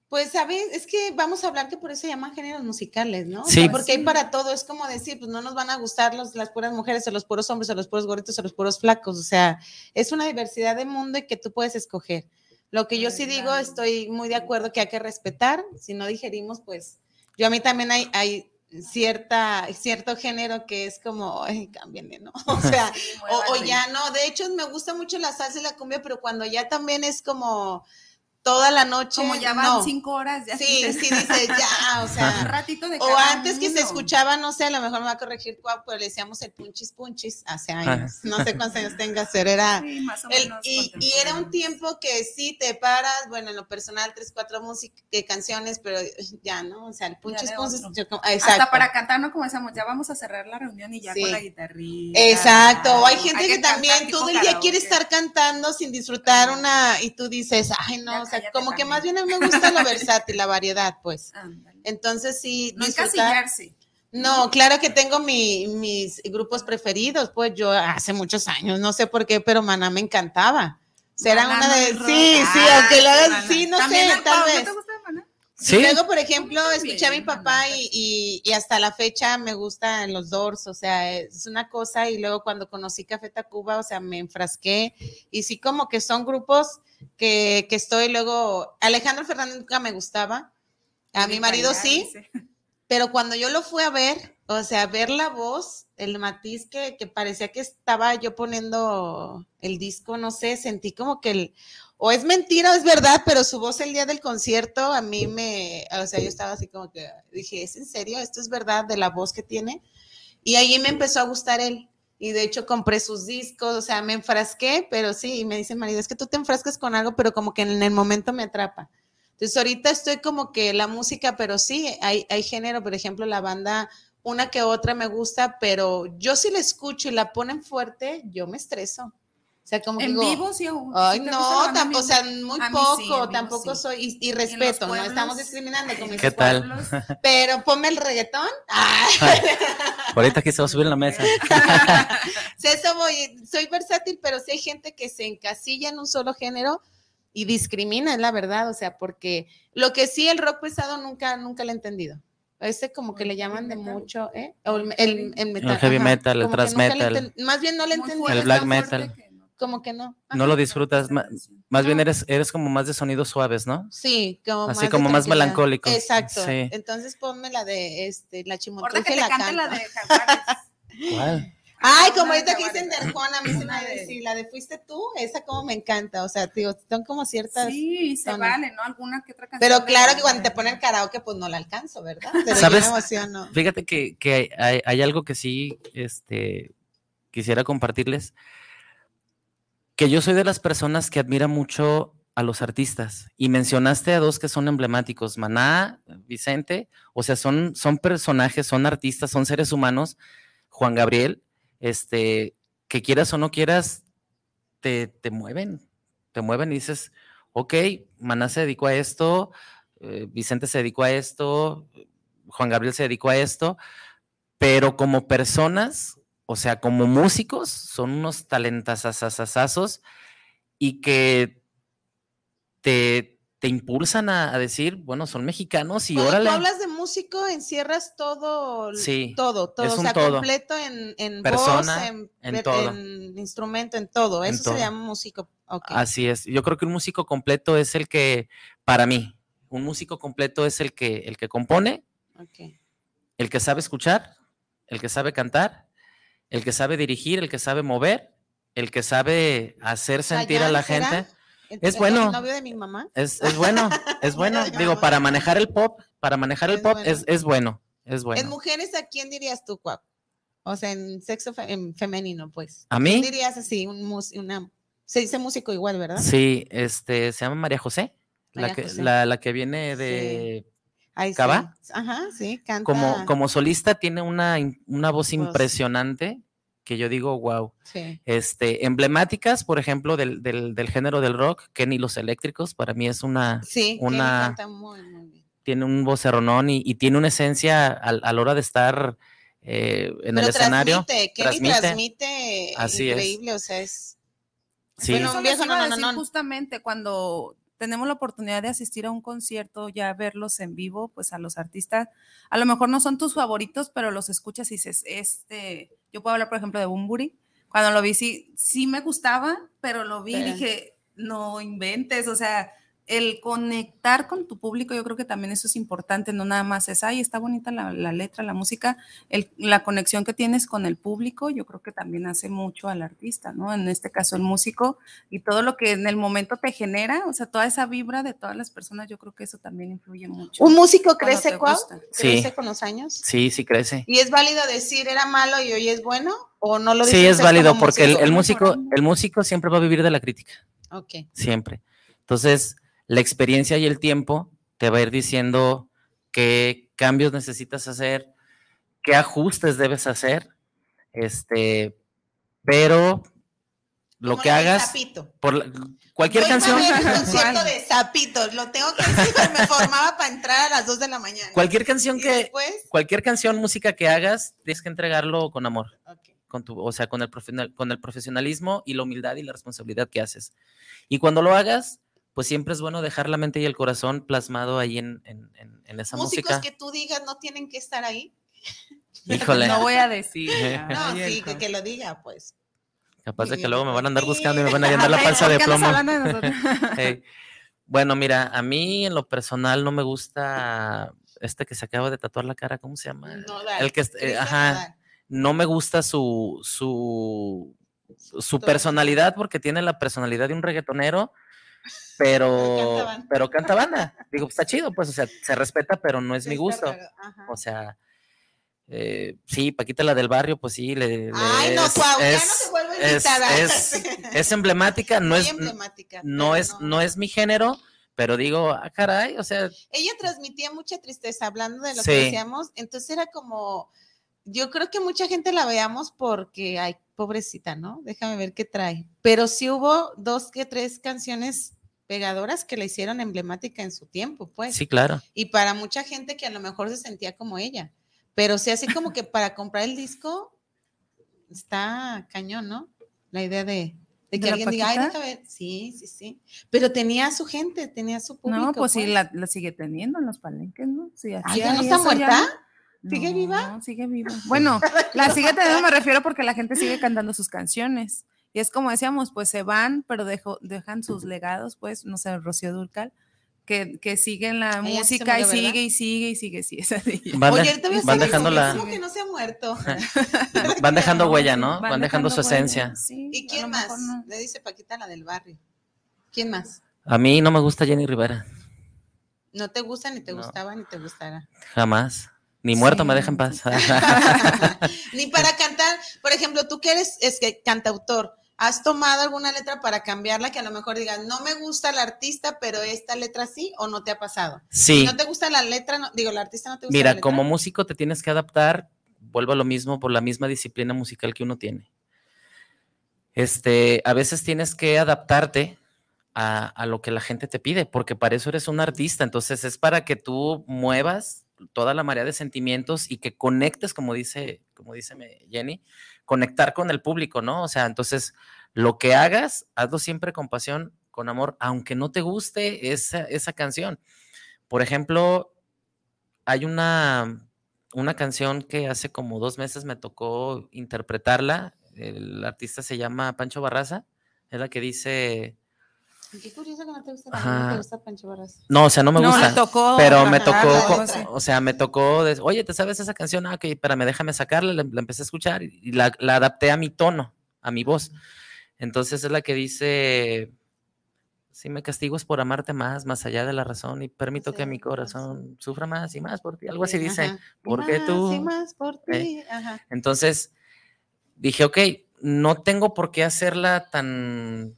Pues, ¿sabes? Es que vamos a hablar que por eso se llaman géneros musicales, ¿no? O Sí. sea, porque hay para todo, es como decir, pues no nos van a gustar los, las puras mujeres o los puros hombres o los puros gorritos o los puros flacos, o sea, es una diversidad de mundo y que tú puedes escoger. Lo que yo sí digo, estoy muy de acuerdo que hay que respetar, si no digerimos, pues yo a mí también hay, hay cierta, cierto género que es como, ay, cámbienle, ¿no? O sea, o, ya no, de hecho me gusta mucho la salsa y la cumbia, pero cuando ya también es como toda la noche. Como ya van no. cinco horas, ya Sí, dices, sí, dice ya, o un sea. ratito de O cada antes que se escuchaba, no sé, a lo mejor me va a corregir cuál, pero le decíamos el punchis punchis hace años. No sé cuántos años tengas, pero era. Sí, más o el- menos y, y era un tiempo que sí te paras, bueno, en lo personal, tres, cuatro música, canciones, pero ya, ¿no? O sea, el punchis punchis. yo exacto. Hasta para cantar no comenzamos, ya vamos a cerrar la reunión y ya Sí. con la guitarrita. Exacto, o hay gente Hay que, cantar también todo el día quiere estar cantando sin disfrutar una, y tú dices, ay no, sea, como que más bien a mí me gusta lo versátil, la variedad, pues. Ándale. Entonces sí, No encasillarse. No, claro que tengo mi- mis grupos preferidos, pues yo hace muchos años, no sé por qué, pero Maná me encantaba. Será Maná una de, sí, sí, aunque lo hagas, sí, no sé, tal Pau, ¿no vez. te gusta Maná? Sí, Y luego, por ejemplo, escuché a mi papá y, y- y hasta la fecha me gustan los Doors, o sea, es una cosa, y luego cuando conocí Café Tacuba, o sea, me enfrasqué, y sí como que son grupos que, que estoy luego, Alejandro Fernández nunca me gustaba, a mi marido bailar, sí, dice. pero cuando yo lo fui a ver, o sea, ver la voz, el matiz que, que parecía que estaba yo poniendo el disco, no sé, sentí como que el, o es mentira o es verdad, pero su voz el día del concierto a mí me, o sea, yo estaba así como que dije, ¿es en serio? ¿Esto es verdad de la voz que tiene? Y ahí me empezó a gustar él. Y de hecho compré sus discos, o sea, me enfrasqué, pero sí, y me dice marido, es que tú te enfrascas con algo, pero como que en el momento me atrapa. Entonces ahorita estoy como que la música, pero sí, hay, hay género, por ejemplo, la banda una que otra me gusta, pero yo si la escucho y la ponen fuerte, yo me estreso. O sea, como que En digo, vivo sí. o- Ay, ¿sí te no, tampoco, o sea, muy A mí sí, poco, vivo tampoco sí. soy, y, respeto, no estamos discriminando como ¿Qué dices, tal? pueblos, Pero ponme el reggaetón. Ah, Ahorita aquí se va a subir en la mesa. sí, eso voy, soy versátil, pero sí hay gente que se encasilla en un solo género y discrimina, es la verdad, o sea, porque lo que sí el rock pesado nunca, nunca lo he entendido. Ese como que le llaman de mucho, ¿eh? O el, el- el metal, El heavy ajá, metal, el que thrash metal. Más bien no le entendí. El black metal. Como que no. No lo disfrutas, ma- más bien No. eres, eres como más de sonidos suaves, ¿no? Sí, como Así más como más melancólico. Exacto. Sí. Entonces ponme la de este, la Ahorita chimontruja que y te la cante la de Jaguares. ¿Cuál? Ay, como ahorita que dicen de Arjona, a mí se me de- decir, la de Fuiste tú, esa como me encanta, o sea, digo, son como ciertas, Sí, se tonos. vale, ¿no? Alguna que otra canción. pero claro que cuando te ponen karaoke, pues no la alcanzo, ¿verdad? Pero ¿Sabes? yo me emociono. Fíjate que, que hay, hay algo que sí este, quisiera compartirles, que yo soy de las personas que admira mucho a los artistas. Y mencionaste a dos que son emblemáticos, Maná, Vicente, o sea, son, son personajes, son artistas, son seres humanos, Juan Gabriel, este, que quieras o no quieras, te, te mueven, te mueven y dices, ok, Maná se dedicó a esto, eh, Vicente se dedicó a esto, Juan Gabriel se dedicó a esto, pero como personas, o sea, como músicos, son unos talentasasasazos y que te, te impulsan a, a decir, bueno, son mexicanos y Cuando órale. tú hablas de músico, encierras todo, Sí, todo, todo, es o sea, todo. completo en, en Persona, voz, en, todo. en instrumento, en todo, eso todo. se llama músico. Así es. Yo creo que un músico completo es el que, para mí, un músico completo es el que, el que compone, el que sabe escuchar, el que sabe cantar, el que sabe dirigir, el que sabe mover, el que sabe hacer sentir a la ¿será? gente. ¿El- Es el bueno. novio de mi mamá? Es, es bueno, es Bueno, Digo, para manejar el pop, para manejar el Es pop bueno. es, es bueno, es En bueno. mujeres, ¿a quién dirías tú, Cuau? O sea, en sexo fe- en femenino, pues. ¿A ¿Quién mí? dirías así? Un mus- una, se dice músico igual, ¿verdad? Sí, este, se llama María José, la que, José. la, la que viene de sí. ¿Cava? Ajá, sí, canta. como, como solista tiene una, una voz Voz. impresionante que yo digo, wow. Sí. Este, emblemáticas, por ejemplo, del, del, del género del rock, Kenny Los Eléctricos, para mí es una, Sí, Una- canta muy, muy bien. tiene un vocerronón y, y tiene una esencia al- a, la hora de estar eh, en el Pero escenario. Transmite, Kenny transmite. transmite, Así es. increíble, o sea, es. Sí. Bueno, Eso un viejo a no, no, decir no. justamente cuando tenemos la oportunidad de asistir a un concierto, ya verlos en vivo, pues a los artistas, a lo mejor no son tus favoritos, pero los escuchas y dices, este, yo puedo hablar, por ejemplo, de Bumburi. Cuando lo vi, sí, sí me gustaba, pero lo vi y dije, no inventes, o sea, el conectar con tu público, yo creo que también eso es importante, no nada más es, ay, está bonita la, la letra, la música, el- la conexión que tienes con el público, yo creo que también hace mucho al artista, ¿no? En este caso el músico y todo lo que en el momento te genera, o sea, toda esa vibra de todas las personas, yo creo que eso también influye mucho. Un músico crece, Cuau, crece Sí. con los años. Sí, sí crece. ¿Y es válido decir era malo y hoy es bueno? ¿O no lo Sí, es válido porque el, músico? el músico, el músico siempre va a vivir de la crítica, Ok. siempre. Entonces, la experiencia y el tiempo te va a ir diciendo qué cambios necesitas hacer, qué ajustes debes hacer, este, pero lo Como que hagas, Zapito. por cualquier Yo iba a canción, ver el concierto de Zapitos, lo tengo que decir, me formaba para entrar a las 2 de la mañana. cualquier canción que, después, cualquier canción, música que hagas, tienes que entregarlo con amor. ok. con tu, o sea, con el, con el profesionalismo y la humildad y la responsabilidad que haces. Y cuando lo hagas, pues siempre es bueno dejar la mente y el corazón plasmado ahí en, en- en- en esa músicos música. que tú digas no tienen que estar ahí. Híjole, No voy a decir. No, sí, que, que lo diga, pues. capaz de que luego me van a andar sí. buscando y me van a llenar la panza ¿por de plomo. Bueno, mira, a mí en lo personal no me gusta este que se acaba de tatuar la cara, ¿cómo se llama? Nodal, El que, eh, ajá, no me gusta su, su, su personalidad porque tiene la personalidad de un reggaetonero, pero, canta pero canta banda. Digo, está chido, pues, o sea, se respeta, pero no es mi gusto. O sea, eh, sí, Paquita la del barrio, pues sí, le, le- Ay, no, es, ya no se vuelve es- invitada. es- es emblemática, no es, emblemática, no es, no es mi género, pero digo, ah, caray, o sea, Ella transmitía mucha tristeza hablando de lo Sí. que decíamos, entonces era como, yo creo que mucha gente la veamos porque, ay, pobrecita, ¿no? Déjame ver qué trae. Pero sí hubo dos que tres canciones pegadoras que la hicieron emblemática en su tiempo, pues. Sí, claro. Y para mucha gente que a lo mejor se sentía como ella. Pero sí, así como que para comprar el disco está cañón, ¿no? La idea de, de que ¿De la alguien diga, ay, déjame ver. Sí, sí, sí. Pero tenía a su gente, tenía a su público. No, pues sí, la, la sigue teniendo en los palenques, ¿no? Sí, Ay, hacía ¿ya no está eso ya no. ¿Sigue viva? No, sigue viva. Bueno, la sigue teniendo, me refiero porque la gente sigue cantando sus canciones. Y es como decíamos, pues se van, pero dejo- dejan sus legados, pues, no sé, Rocío Durcal, que, que siguen la Ella música y sigue y sigue y sigue, sí. Van, de- Oye, van dejando eso, la, ¿cómo que no se ha muerto? van dejando huella, ¿no? Van, dejando su huella, esencia. sí, ¿Y quién más? no. Le dice Paquita la del barrio. ¿Quién más? A mí no me gusta Jenny Rivera, No te gusta, ni te No. gustaba, ni te gustará. jamás. Ni muerto me dejan paz. ni para cantar, por ejemplo, tú que eres es que cantautor, ¿has tomado alguna letra para cambiarla que a lo mejor digas, no me gusta el artista, pero esta letra sí, o no te ha pasado? Si sí, no te gusta la letra, no- digo, el artista no te gusta la mira, letra. como músico te tienes que adaptar, vuelvo a lo mismo por la misma disciplina musical que uno tiene. Este, a veces tienes que adaptarte a, a lo que la gente te pide, porque para eso eres un artista, entonces es para que tú muevas toda la marea de sentimientos y que conectes, como dice, como dice Jenny, conectar con el público, ¿no? O sea, entonces lo que hagas, hazlo siempre con pasión, con amor, aunque no te guste esa, esa canción. Por ejemplo, hay una, una canción que hace como dos meses me tocó interpretarla. El artista se llama Pancho Barraza. Es la que dice. Qué curioso que no te gusta, la Ajá. no te gusta Pancho Barras. No, o sea, no me No, gusta. le tocó. pero me tocó, o sea, me tocó, de- oye, ¿te sabes esa canción? Ah, ok, espérame, déjame sacarla, la, la empecé a escuchar y la, la adapté a mi tono, a mi voz. Entonces es la que dice, si me castigo es por amarte más, más allá de la razón y permito que mi corazón sufra más y más por ti, algo así dice. Porque Más tú- y más por ti. Ajá. Entonces dije, ok, no tengo por qué hacerla tan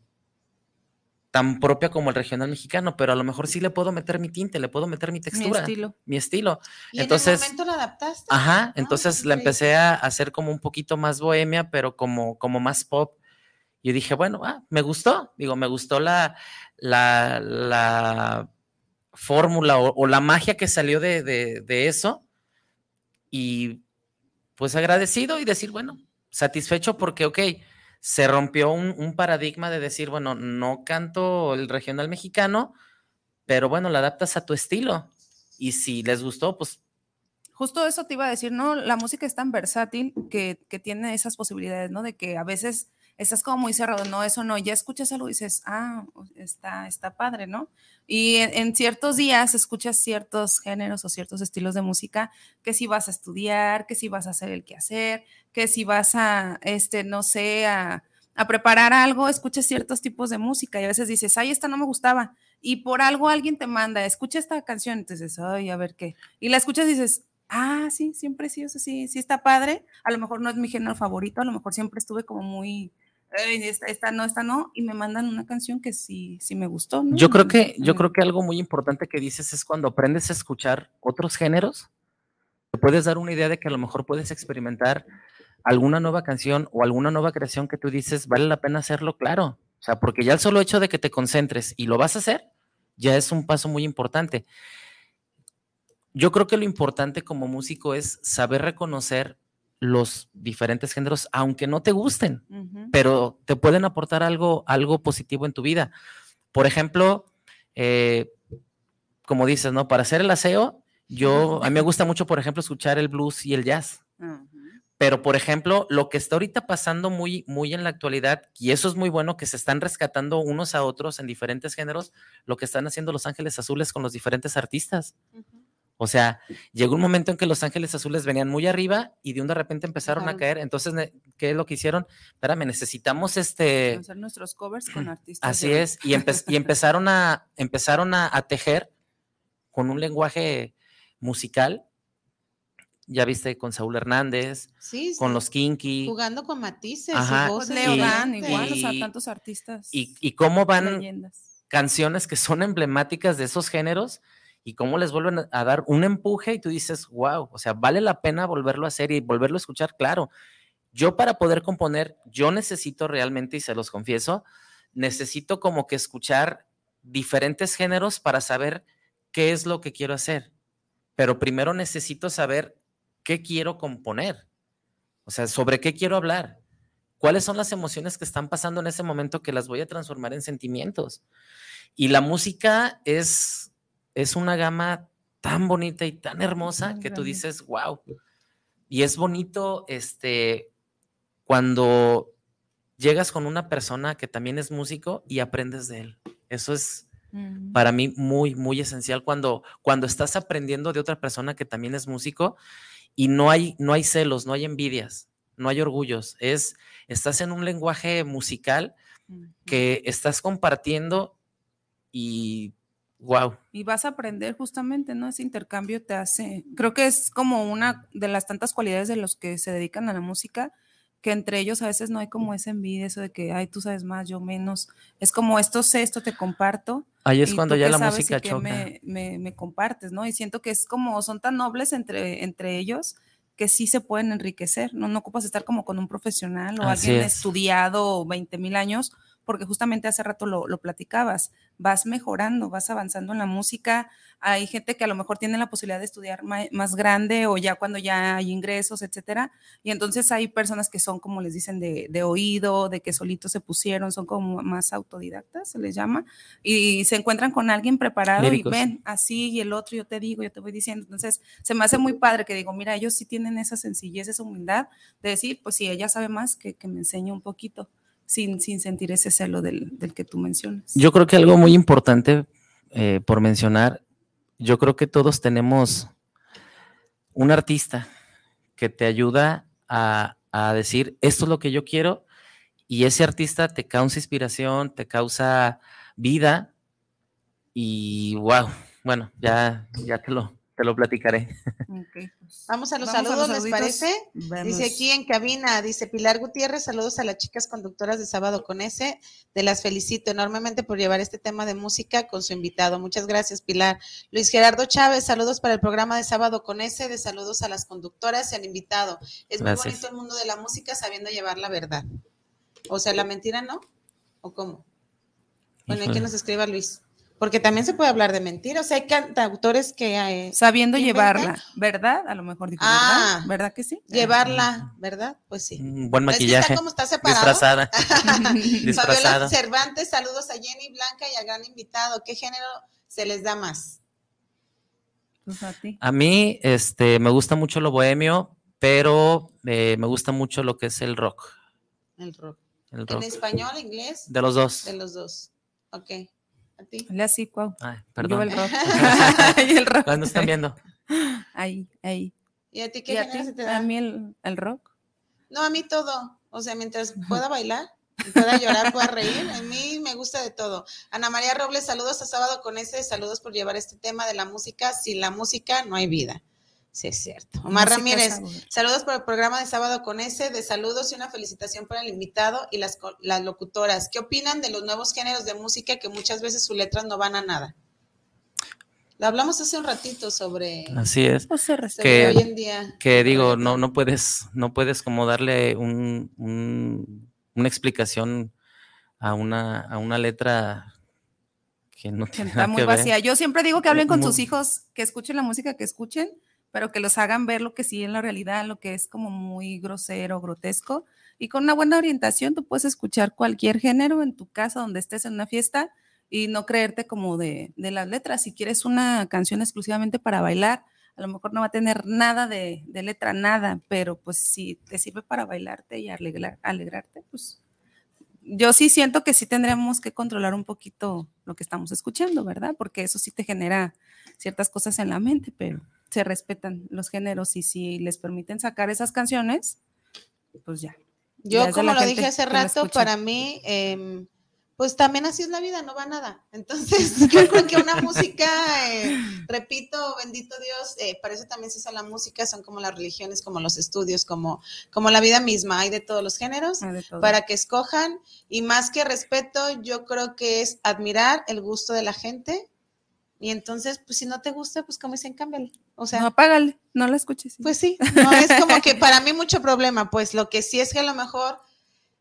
tan propia como el regional mexicano, pero a lo mejor sí le puedo meter mi tinte, le puedo meter mi Mi textura, estilo. mi estilo. Y Entonces- en el momento la adaptaste. Ajá, Ah, entonces la empecé a hacer como un poquito más bohemia, pero como, como más pop. Yo dije, bueno, ah, me gustó, digo, me gustó la, la, la fórmula o, o la magia que salió de, de- de eso. Y pues agradecido y decir, bueno, satisfecho porque, ok, se rompió un, paradigma de decir, bueno, no canto el regional mexicano, pero bueno, la adaptas a tu estilo. Y si les gustó, pues Justo eso te iba a decir, ¿no? La música es tan versátil que, que tiene esas posibilidades, ¿no? De que a veces estás como muy cerrado, no, eso no, ya escuchas algo y dices, ah, está, está padre, ¿no? Y en, ciertos días escuchas ciertos géneros o ciertos estilos de música que si vas a estudiar, que si vas a hacer el quehacer, que si vas a, este, no sé, a, a preparar algo, escuchas ciertos tipos de música y a veces dices, ay, esta no me gustaba. Y por algo alguien te manda, escucha esta canción, entonces, ay, a ver qué. Y la escuchas y dices, ah, sí, siempre sí, eso sí, sí está padre. A lo mejor no es mi género favorito, a lo mejor siempre estuve como muy, "Ay, esta, esta no, esta no, y me mandan una canción que sí, sí me gustó. ¿no? Yo creo que, yo Mm. creo que algo muy importante que dices es cuando aprendes a escuchar otros géneros, te puedes dar una idea de que a lo mejor puedes experimentar alguna nueva canción o alguna nueva creación que tú dices, vale la pena hacerlo, claro. O sea, porque ya el solo hecho de que te concentres y lo vas a hacer, ya es un paso muy importante. Yo creo que lo importante como músico es saber reconocer los diferentes géneros, aunque no te gusten pero te pueden aportar algo, algo positivo en tu vida. Por ejemplo, eh, como dices, ¿no? Para hacer el aseo, yo, a mí me gusta mucho, por ejemplo, escuchar el blues y el jazz. Pero, por ejemplo, lo que está ahorita pasando muy, muy en la actualidad, y eso es muy bueno, que se están rescatando unos a otros en diferentes géneros, lo que están haciendo Los Ángeles Azules con los diferentes artistas. O sea, llegó un momento en que Los Ángeles Azules venían muy arriba y de un de repente empezaron a Bajaron. caer. Entonces, ¿qué es lo que hicieron? Espérame, necesitamos este... Hacer nuestros covers con artistas. Así de- es, y, empe- y empezaron, a, empezaron a, a tejer con un lenguaje musical. Ya viste con Saúl Hernández, Sí, con sí, los Kinky, jugando con matices Ajá, y Pues voces Leo Dan, igual, o sea, Y- tantos artistas. y, y cómo van leyendas. canciones que son emblemáticas de esos géneros y cómo les vuelven a dar un empuje y tú dices, wow, o sea, vale la pena volverlo a hacer y volverlo a escuchar, claro. Yo para poder componer, yo necesito realmente, y se los confieso, necesito como que escuchar diferentes géneros para saber qué es lo que quiero hacer. Pero primero necesito saber qué quiero componer. O sea, sobre qué quiero hablar. ¿Cuáles son las emociones que están pasando en ese momento que las voy a transformar en sentimientos? Y la música es, es una gama tan bonita y tan hermosa que tú dices, wow. Y es bonito este, cuando llegas con una persona que también es músico y aprendes de él. Eso es para mí muy, muy esencial cuando, cuando estás aprendiendo de otra persona que también es músico y no hay, no hay celos, no hay envidias no hay orgullos, es, estás en un lenguaje musical que estás compartiendo y wow. Y vas a aprender justamente, ¿no? Ese intercambio te hace, creo que es como una de las tantas cualidades de los que se dedican a la música, que entre ellos a veces no hay como esa envidia, eso de que, ay, tú sabes más, yo menos. Es como esto sé, esto te comparto. Ahí es cuando ya la música choca. Me, me, me, compartes, ¿no? Y siento que es como, son tan nobles entre, entre ellos que sí se pueden enriquecer, no, no ocupas estar como con un profesional o alguien estudiado 20 mil años, porque justamente hace rato lo, lo, platicabas, vas mejorando, vas avanzando en la música. Hay gente que a lo mejor tiene la posibilidad de estudiar más, grande o ya cuando ya hay ingresos, etcétera. Y entonces hay personas que son, como les dicen, de, de oído, de que solitos se pusieron, son como más autodidactas, se les llama, y se encuentran con alguien preparado y ven así y el otro, yo te digo, yo te voy diciendo. Entonces se me hace muy padre que digo, mira, ellos sí tienen esa sencillez, esa humildad de decir, pues si ella sabe más, que, que me enseñe un poquito sin, sentir ese celo del, que tú mencionas. Yo creo que algo muy importante eh, por mencionar, yo creo que todos tenemos un artista que te ayuda a, a, decir, esto es lo que yo quiero, y ese artista te causa inspiración, te causa vida, y wow, bueno, ya, ya te lo, te lo platicaré. Pues, vamos a los saludos, ¿les parece? Dice aquí en cabina, dice Pilar Gutiérrez, saludos a las chicas conductoras de Sábado con S, de las felicito enormemente por llevar este tema de música con su invitado. Muchas gracias, Pilar. Luis Gerardo Chávez, saludos para el programa de Sábado con S, de saludos a las conductoras y al invitado. Es muy bonito el mundo de la música sabiendo llevar la verdad. O sea, la mentira no, ¿o cómo? Bueno, hay que nos escriba Luis porque también se puede hablar de mentiras. O sea, hay cantautores que... Eh, Sabiendo llevarla, ¿verdad? A lo mejor digo, ah, ¿verdad? ¿verdad que sí? Llevarla, ¿verdad? Pues sí. buen maquillaje. ¿Cómo está separado? Disfrazada. Fabiola Cervantes, saludos a Jenny Blanca y al gran invitado. ¿Qué género se les da más? Pues a, ti. a mí, este, me gusta mucho lo bohemio, pero eh, me gusta mucho lo que es el rock. El rock. El rock. ¿En español, inglés? De los dos. De los dos. Ok. ¿A ti? Le así, cuau. Ay, perdón. Yo el rock. y el rock. ¿Cuándo están viendo? Ahí, ahí. ¿Y a ti qué género se te da? A mí el, el, rock. No, a mí todo. O sea, mientras pueda bailar, pueda llorar, pueda reír, a mí me gusta de todo. Ana María Robles, saludos a sábado con ese, saludos por llevar este tema de la música. Sin la música no hay vida. Sí, es cierto. Omar Ramírez, saludos por el programa de sábado con ese, de saludos y una felicitación para el invitado y las, las locutoras. ¿Qué opinan de los nuevos géneros de música que muchas veces sus letras no van a nada? Lo hablamos hace un ratito sobre. Así es. Pues que, hoy en día. Que digo, no, no puedes, no puedes como darle un, una explicación a una, a una letra que no tiene Está muy vacía. Yo siempre digo que hablen con sus hijos, que escuchen la música que escuchen pero que los hagan ver lo que sí en la realidad, lo que es como muy grosero, grotesco. Y con una buena orientación tú puedes escuchar cualquier género en tu casa, donde estés en una fiesta y no creerte como de, de las letras. Si quieres una canción exclusivamente para bailar, a lo mejor no va a tener nada de, de letra, nada, pero pues si te sirve para bailarte y alegrar, alegrarte, pues yo sí siento que sí tendremos que controlar un poquito lo que estamos escuchando, ¿verdad? Porque eso sí te genera ciertas cosas en la mente, pero se respetan los géneros y si les permiten sacar esas canciones, pues ya. Yo, como lo dije hace rato, para mí, em, pues también así es la vida, no va nada. Entonces, yo creo que una música, eh, repito, bendito Dios, eh, para eso también se usa la música, son como las religiones, como los estudios, como, como la vida misma, hay de todos los géneros, para que escojan, y más que respeto, yo creo que es admirar el gusto de la gente, Y entonces, pues si no te gusta, pues como dicen, cámbiale. O sea, no, apágale, no la escuches. pues sí, no es como que para mí mucho problema, pues lo que sí es que a lo mejor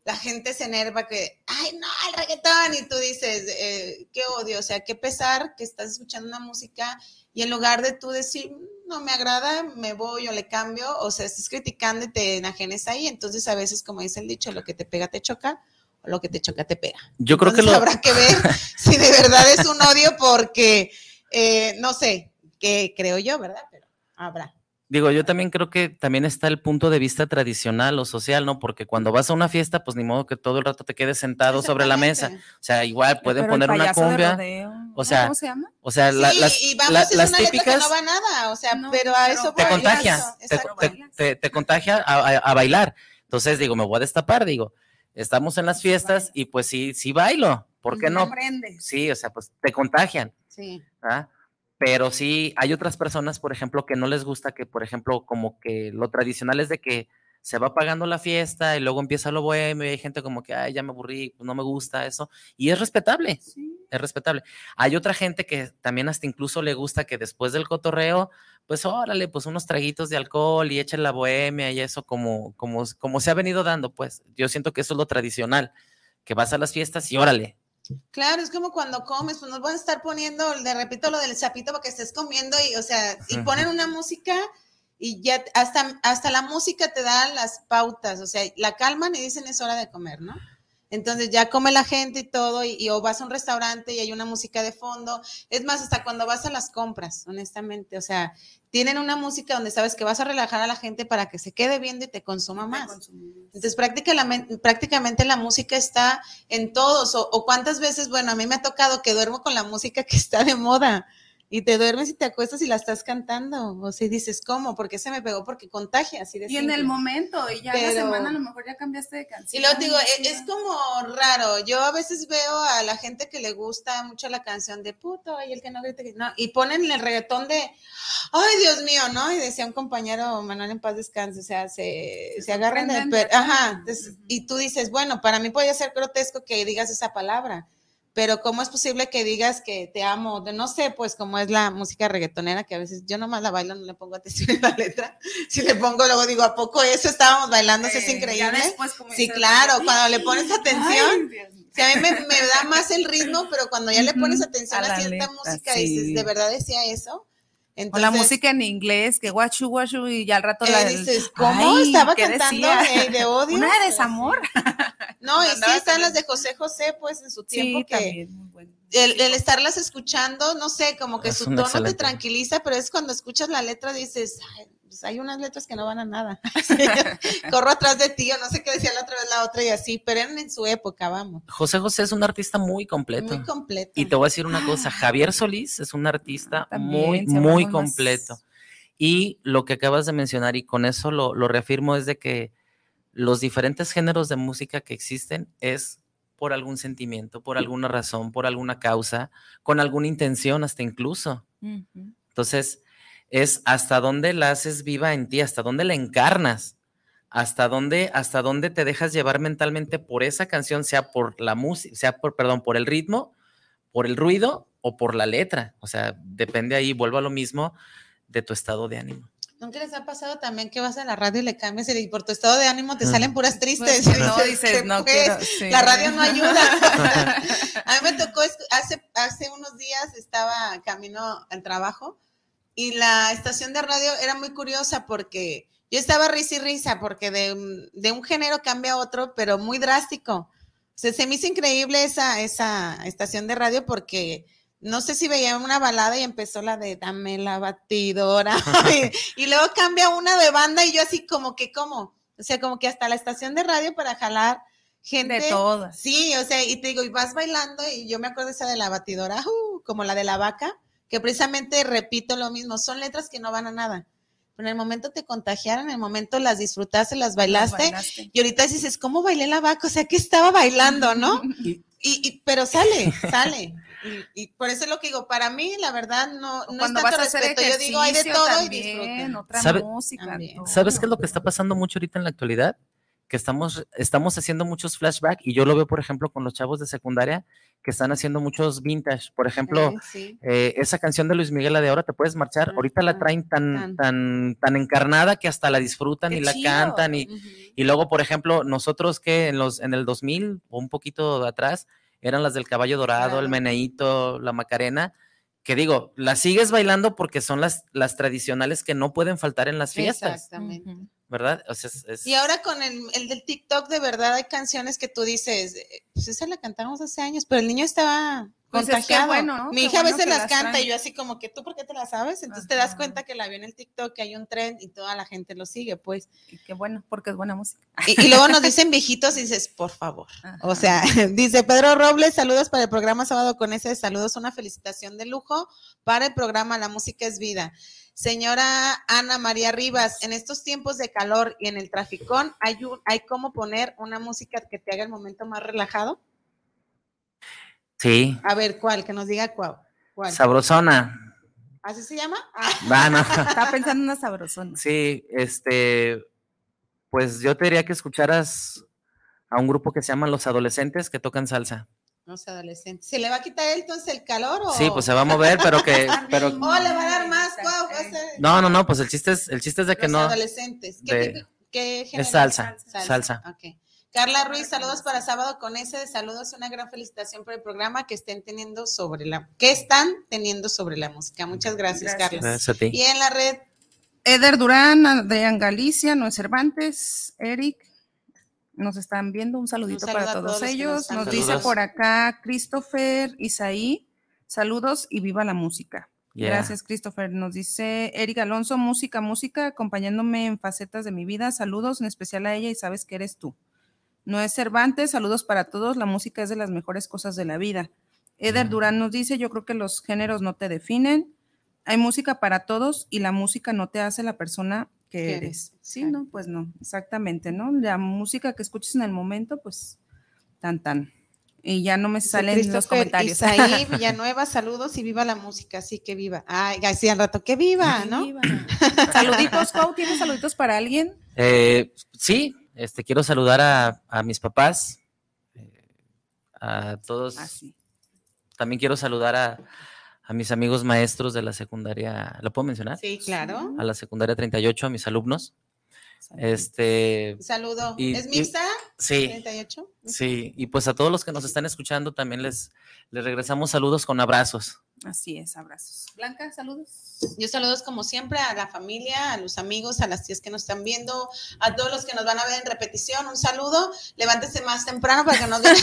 la gente se enerva que, ay, no, el reggaetón, y tú dices, eh, qué odio, o sea, qué pesar que estás escuchando una música y en lugar de tú decir, "Mm, no me agrada, me voy o le cambio, o sea, estás criticando y te enajenes ahí, entonces a veces, como dice el dicho, lo que te pega te choca, o lo que te choca te pega. Yo creo que lo, habrá que ver si de verdad es un odio porque, eh, no sé, que creo yo, ¿verdad? Pero habrá. Digo, yo también creo que también está el punto de vista tradicional o social, ¿no? Porque cuando vas a una fiesta, pues ni modo que todo el rato te quedes sentado sobre la mesa. O sea, igual pueden Pero el poner una cumbia. rodeo, o sea, ¿Cómo se llama? O sea, la- sí, las, y vamos, la- es las una letra que típicas no va nada, o sea, No, pero a pero eso te contagia, te, te- te- te contagia a, a- a bailar. Entonces digo, me voy a destapar, digo, estamos en las fiestas y pues sí, sí bailo, ¿por qué no? prendes. Sí, o sea, pues te contagian. Sí. ¿Ah? Pero sí, hay otras personas, por ejemplo, que no les gusta que, por ejemplo, como que lo tradicional es de que se va pagando la fiesta y luego empieza lo bohemio y hay gente como que, ay, ya me aburrí, pues no me gusta eso. Y es respetable, es respetable. Hay otra gente que también hasta incluso le gusta que después del cotorreo, pues órale, pues unos traguitos de alcohol y echen la bohemia y eso como, como, como se ha venido dando, pues yo siento que eso es lo tradicional, que vas a las fiestas y órale, Claro, es como cuando comes, pues nos van a estar poniendo, le repito lo del sapito para que estés comiendo y, o sea, y ponen una música y ya hasta, hasta la música te da las pautas, o sea, la calman y dicen es hora de comer, ¿no? Entonces ya come la gente y todo, y, y o vas a un restaurante y hay una música de fondo. Es más, hasta cuando vas a las compras, honestamente, o sea, tienen una música donde sabes que vas a relajar a la gente para que se quede viendo y te consuma más. Entonces prácticamente, prácticamente la música está en todos. O, o cuántas veces, bueno, a mí me ha tocado que duermo con la música que está de moda y te duermes y te acuestas y la estás cantando. O si dices, ¿cómo? ¿Por qué se me pegó? Porque contagia, así de Y en el momento, y ya en la Pero- semana a lo mejor ya cambiaste de Y canción. luego te digo, e- es, como raro. Yo a veces veo a la gente que le gusta mucho la canción de puto y el que no grita no. Y ponen el reggaetón de, ay Dios mío, ¿no? Y decía un compañero, Manuel en paz descanse, o sea, se, Se se agarran de... Ajá. y tú dices, bueno, para mí puede ser grotesco que digas esa palabra. Pero ¿cómo es posible que digas que te amo? De, no sé, pues cómo es la música reggaetonera, que a veces yo nomás la bailo, no le pongo atención en la letra. Si le pongo, luego digo, ¿a poco eso estábamos bailando? Eso es Eh, increíble. como Sí, claro, cuando le pones atención, ay, sea, a mí me, me da más el ritmo, pero cuando ya le pones atención a a, cierta letra, música, sí. dices, ¿de verdad decía eso? O Entonces, la música en inglés, que guachu, guachu, y ya al rato eh, la dices, ¿cómo Ay, estaba ¿qué cantando decía? de, de odio? Una de desamor. No, y sí están las de José José, pues en su tiempo Sí, que también, muy bueno. el, el estarlas escuchando, no sé, como que Es su tono excelente. te tranquiliza, pero es cuando escuchas la letra dices, "Ay, pues hay unas letras que no van a nada. Corro atrás de ti, o no sé qué decía la otra vez la otra y así, pero eran en su época, vamos. José José es un artista muy completo. Muy completo. Y te voy a decir una cosa, Javier Solís es un artista También muy, muy más. completo. Y lo que acabas de mencionar, y con eso lo, lo reafirmo, es de que los diferentes géneros de música que existen es por algún sentimiento, por alguna razón, por alguna causa, con alguna intención hasta incluso. Ujú. Entonces, es hasta dónde la haces viva en ti, hasta dónde la encarnas, hasta dónde, hasta dónde te dejas llevar mentalmente por esa canción, sea por la música, sea por, perdón, por el ritmo, por el ruido o por la letra. O sea, depende ahí, vuelvo a lo mismo, de tu estado de ánimo. ¿Nunca les ha pasado también que vas a la radio y le cambias y por tu estado de ánimo te salen puras tristes? Pues, Y no, dices, dices, "¿Qué no pues? quiero. sí. La radio no ayuda. a mí me tocó, hace, hace unos días estaba camino al trabajo y la estación de radio era muy curiosa porque yo estaba risa y risa porque de, de un género cambia a otro, pero muy drástico. O sea, se me hizo increíble esa, esa estación de radio porque no sé si veía una balada y empezó la de dame la batidora y, y luego cambia una de banda y yo así como que, ¿cómo? O sea, como que hasta la estación de radio para jalar gente. De todas. Sí, o sea, y te digo, y vas bailando, y yo me acuerdo esa de la batidora, uh, como la de la vaca, que precisamente repito lo mismo, son letras que no van a nada. Pero en el momento te contagiaron, en el momento las disfrutaste, las bailaste, bailaste. y ahorita dices, ¿cómo bailé la vaca? O sea, que estaba bailando, ¿no? Y, y- pero sale, sale. Y, y por eso es lo que digo, para mí, la verdad, no, no es tanto respeto. Yo digo, hay de todo y también, disfruten. otra ¿Sabe- música. ¿Sabes qué es lo que está pasando mucho ahorita en la actualidad? Que estamos, estamos haciendo muchos flashback y yo lo veo, por ejemplo, con los chavos de secundaria que están haciendo muchos vintage. Por ejemplo, sí. eh, esa canción de Luis Miguel, la de ahora te puedes marchar, ahorita la traen tan, tan. tan, tan encarnada que hasta la disfrutan Qué y la chido. cantan y, y luego, por ejemplo, nosotros que en los en el 2000 o un poquito atrás eran las del caballo dorado, el meneíto, la macarena, que digo, las sigues bailando porque son las, las tradicionales que no pueden faltar en las fiestas, Exactamente. ¿Verdad? O sea, es- es- Y ahora con el, el del TikTok, de verdad hay canciones que tú dices, eh, pues esa la cantamos hace años, pero el niño estaba Pues es que contagiado. bueno, ¿no? Mi Qué hija a veces las las canta y yo así como que tú, ¿por qué te las sabes? Entonces te das cuenta que la vio en el TikTok, que hay un trend y toda la gente lo sigue, pues. Y qué bueno, porque es buena música. Y, y luego nos dicen viejitos y dices, por favor. O sea, dice Pedro Robles, saludos para el programa Sábado con ese, saludos, una felicitación de lujo para el programa La Música es Vida. Señora Ana María Rivas, en estos tiempos de calor y en el traficón, ¿hay, un- ¿hay cómo poner una música que te haga el momento más relajado? sí, A ver, ¿cuál? Que nos diga cuál. ¿Cuál? sabrosona. ¿Así se llama? Ah, Va, no. Estaba pensando en una sabrosona. Sí, este, pues yo te diría que escucharas a un grupo que se llama Los Adolescentes que tocan salsa. Los adolescentes. ¿Se le va a quitar entonces el calor o...? Sí, pues se va a mover, pero que, pero, ¿O le va a dar más? Guau, va a ser- no, no, no, pues el chiste es, el chiste es de que Los no, adolescentes. ¿Qué, de- tipo- qué género? es salsa, salsa. Ok. Carla Ruiz, saludos para sábado con ese, saludos, una gran felicitación por el programa que estén teniendo sobre la, que están teniendo sobre la música. Muchas gracias, Gracias. Carla. Gracias a ti. Y en la red, Eder Durán, Adrián Galicia, Noé Cervantes, Eric, nos están viendo. Un saludito Un para todos, nos ellos. Nos dice por acá Christopher Isaí, saludos y viva la música. Yeah. Gracias, Christopher. Nos dice Eric Alonso, música, música, acompañándome en facetas de mi vida. Saludos, en especial a ella y sabes que eres tú. Noé Cervantes, saludos para todos. La música es de las mejores cosas de la vida. Eder Yeah. Durán nos dice, yo creo que los géneros no te definen. Hay música para todos y la música no te hace la persona que eres. Sí, exacto. no, pues no, exactamente, ¿no? La música que escuches en el momento, pues tan tan. Y ya no me salen los Christopher comentarios. Isaí Villanueva, saludos y viva la música, así que viva. Ay, así al rato, que viva, ¿no? Viva. Saluditos, Pau, ¿tienes saluditos para alguien? Eh, sí, este, quiero saludar a, a mis papás, eh, a todos. Así. También quiero saludar a, a mis amigos maestros de la secundaria. ¿Lo puedo mencionar? Sí, claro. A la secundaria 38, a mis alumnos. Este, Saludo. Y- ¿Es Mirza? sí, 38. sí. Y pues a todos los que nos están escuchando también les, les regresamos saludos con abrazos. Así es, abrazos. Blanca, saludos. Yo saludos como siempre a la familia, a los amigos, a las tías que nos están viendo, a todos los que nos van a ver en repetición. Un saludo. Levántese más temprano para que nos vean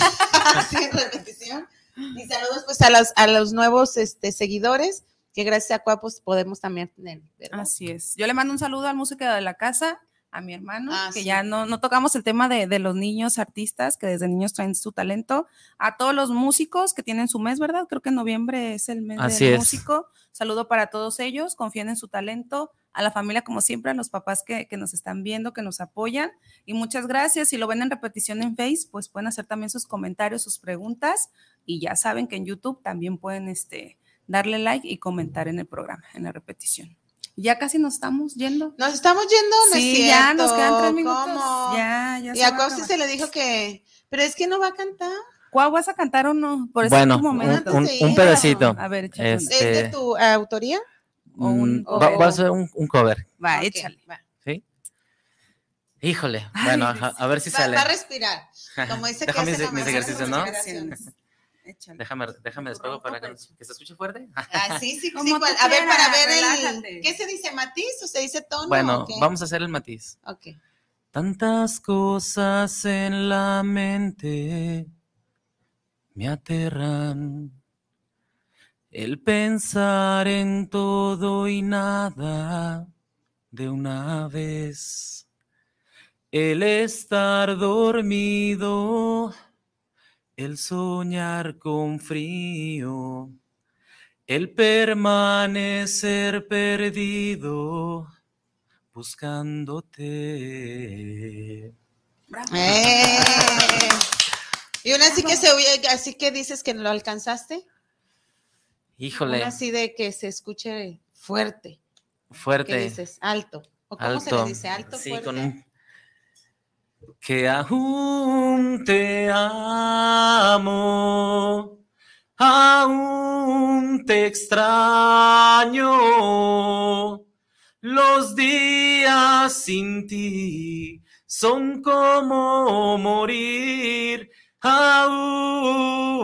así en repetición. Y saludos pues a los, a los nuevos este, seguidores que gracias a Cuapos podemos también tener. ¿verdad? Así es. Yo le mando un saludo al músico de la casa, a mi hermano, Ah, que sí. ya no, no tocamos el tema de, de los niños artistas, que desde niños traen su talento, a todos los músicos que tienen su mes, ¿verdad? Creo que en noviembre es el mes Así del es. músico. Saludo para todos ellos, confíen en su talento, a la familia como siempre, a los papás que, que nos están viendo, que nos apoyan. Y muchas gracias. Si lo ven en repetición en Face, pues pueden hacer también sus comentarios, sus preguntas. Y ya saben que en YouTube también pueden este, darle like y comentar en el programa, en la repetición. Ya casi nos estamos yendo. Nos estamos yendo, ¿no es Sí, ya nos quedan tres minutos. ¿Cómo? Ya, ya Y se va a acabar. se le dijo que, pero es que no va a cantar. ¿Cuál vas a cantar o no? Por ese Bueno, un, pedacito. A ver, échale. Es- una. ¿Es de Este- tu autoría? O un Mm, va, a ser un, un cover, Va, Ok, échale. va. ¿sí? Híjole, Ay, bueno, a, a ver si Va, sale. va a respirar. Como dice que hace mis, la mis mamá, ejercicios, ¿no? respiraciones. Échale. Déjame, déjame despego para que, que se escuche fuerte. Ah, sí, sí, Como sí, cual- A ver, para ver el. ¿Qué se dice matiz o se dice tono? Bueno, o qué? vamos a hacer el matiz. Ok. Tantas cosas en la mente me aterran. El pensar en todo y nada de una vez. El estar dormido. El soñar con frío. El permanecer perdido buscándote. Eh. Y una así que se oye, así que dices que no lo alcanzaste. Híjole, Una así de que se escuche fuerte. ¿Qué fuerte, dices? Alto. ¿O cómo se le alto. dice? Alto, sí, fuerte. con un que aún te amo, aún te extraño. Los días sin ti son como morir aún.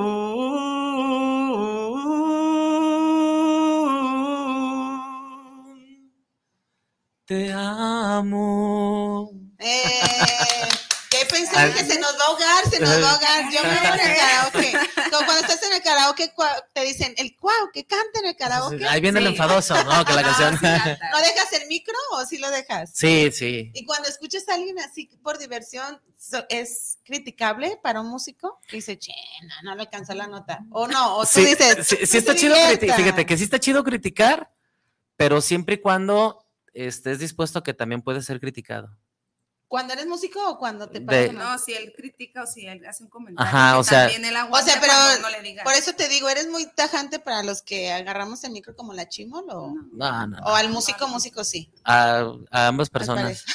Te amo. Eh, ¿Qué que se nos va a ahogar? Se nos va a ahogar. Yo me voy en el karaoke. Como cuando estás en el karaoke, te dicen el cuau, que canta en el karaoke. Ahí viene el enfadoso, ¿no? Que la canción. ¿No dejas el micro o sí lo dejas? Sí, sí. Y cuando escuchas a alguien así por diversión, ¿es criticable para un músico? Dice, che, no, no le alcanzó la nota. O no, o tú Sí, dices, sí, sí "Que está chido, criti- divierta". fíjate que sí está chido criticar, pero siempre y cuando estés dispuesto a que también puede ser criticado. ¿Cuando eres músico o cuando te De-? No, si él critica o si él hace un comentario. Ajá, o sea- también él aguante O sea, pero cuando no le diga. Por eso te digo, ¿eres muy tajante para los que agarramos el micro como la chimol o, No, no, o al músico, músico sí? A, a ambas personas.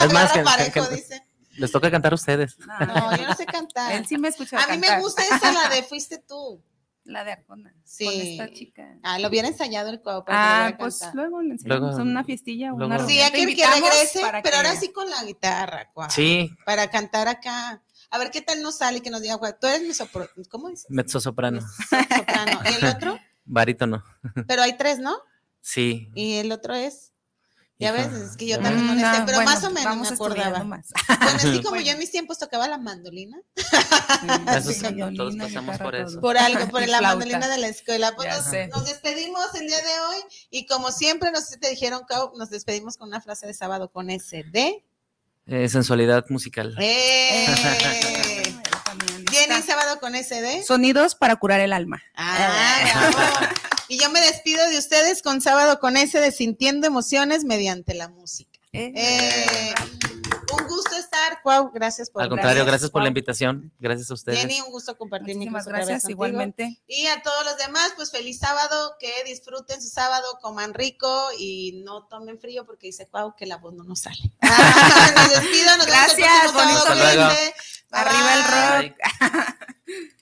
Es más, que, parejo, que- dice. les toca cantar a ustedes. No, No, yo no sé cantar. Él sí me escucha A mí me cantar. gusta esa, la de Fuiste tú. La de Arjona. Sí. Con esta chica. Ah, lo hubiera ensayado el lo Ah, pues luego le enseñamos Luego- una fiestilla. luego- Una Sí, Te que que regrese, para pero que- ahora sí con la guitarra, cuau. Sí, Para cantar acá. A ver qué tal nos sale y que nos diga, cuau, tú eres mi sopro... ¿Cómo dices? mezzo soprano, Soprano. ¿Y el otro? barítono. Pero hay tres, ¿no? Sí. Y el otro es. Ya ves, es que yo también no Mm, sé, ah, pero bueno, más o menos vamos me acordaba. más. Bueno, así como Bueno. yo en mis tiempos tocaba la mandolina, Eso Sí, sí, violín, todos pasamos guitarra, por todo. eso. por algo, por Y la flauta. mandolina de la escuela. Pues nos, nos despedimos el día de hoy y como siempre, no sé si te dijeron, Cau, nos despedimos con una frase de sábado con ese de. Eh, sensualidad musical. ¡Eh! Viene sábado con ese de. Sonidos para curar el alma. Ah, bravo. Y yo me despido de ustedes con sábado con de sintiendo emociones mediante la música. Eh, un gusto estar, Cuau, gracias por Al contrario, gracias por la invitación. Gracias a ustedes. Jenny, un gusto compartir mi Muchísimas gracias, igualmente. Y a todos los demás, pues feliz sábado, que disfruten su sábado, coman rico y no tomen frío porque dice Cuau que la voz no nos sale. Ah, nos despido, nos vemos el Gracias, próximo sábado, Arriba el bye. rock.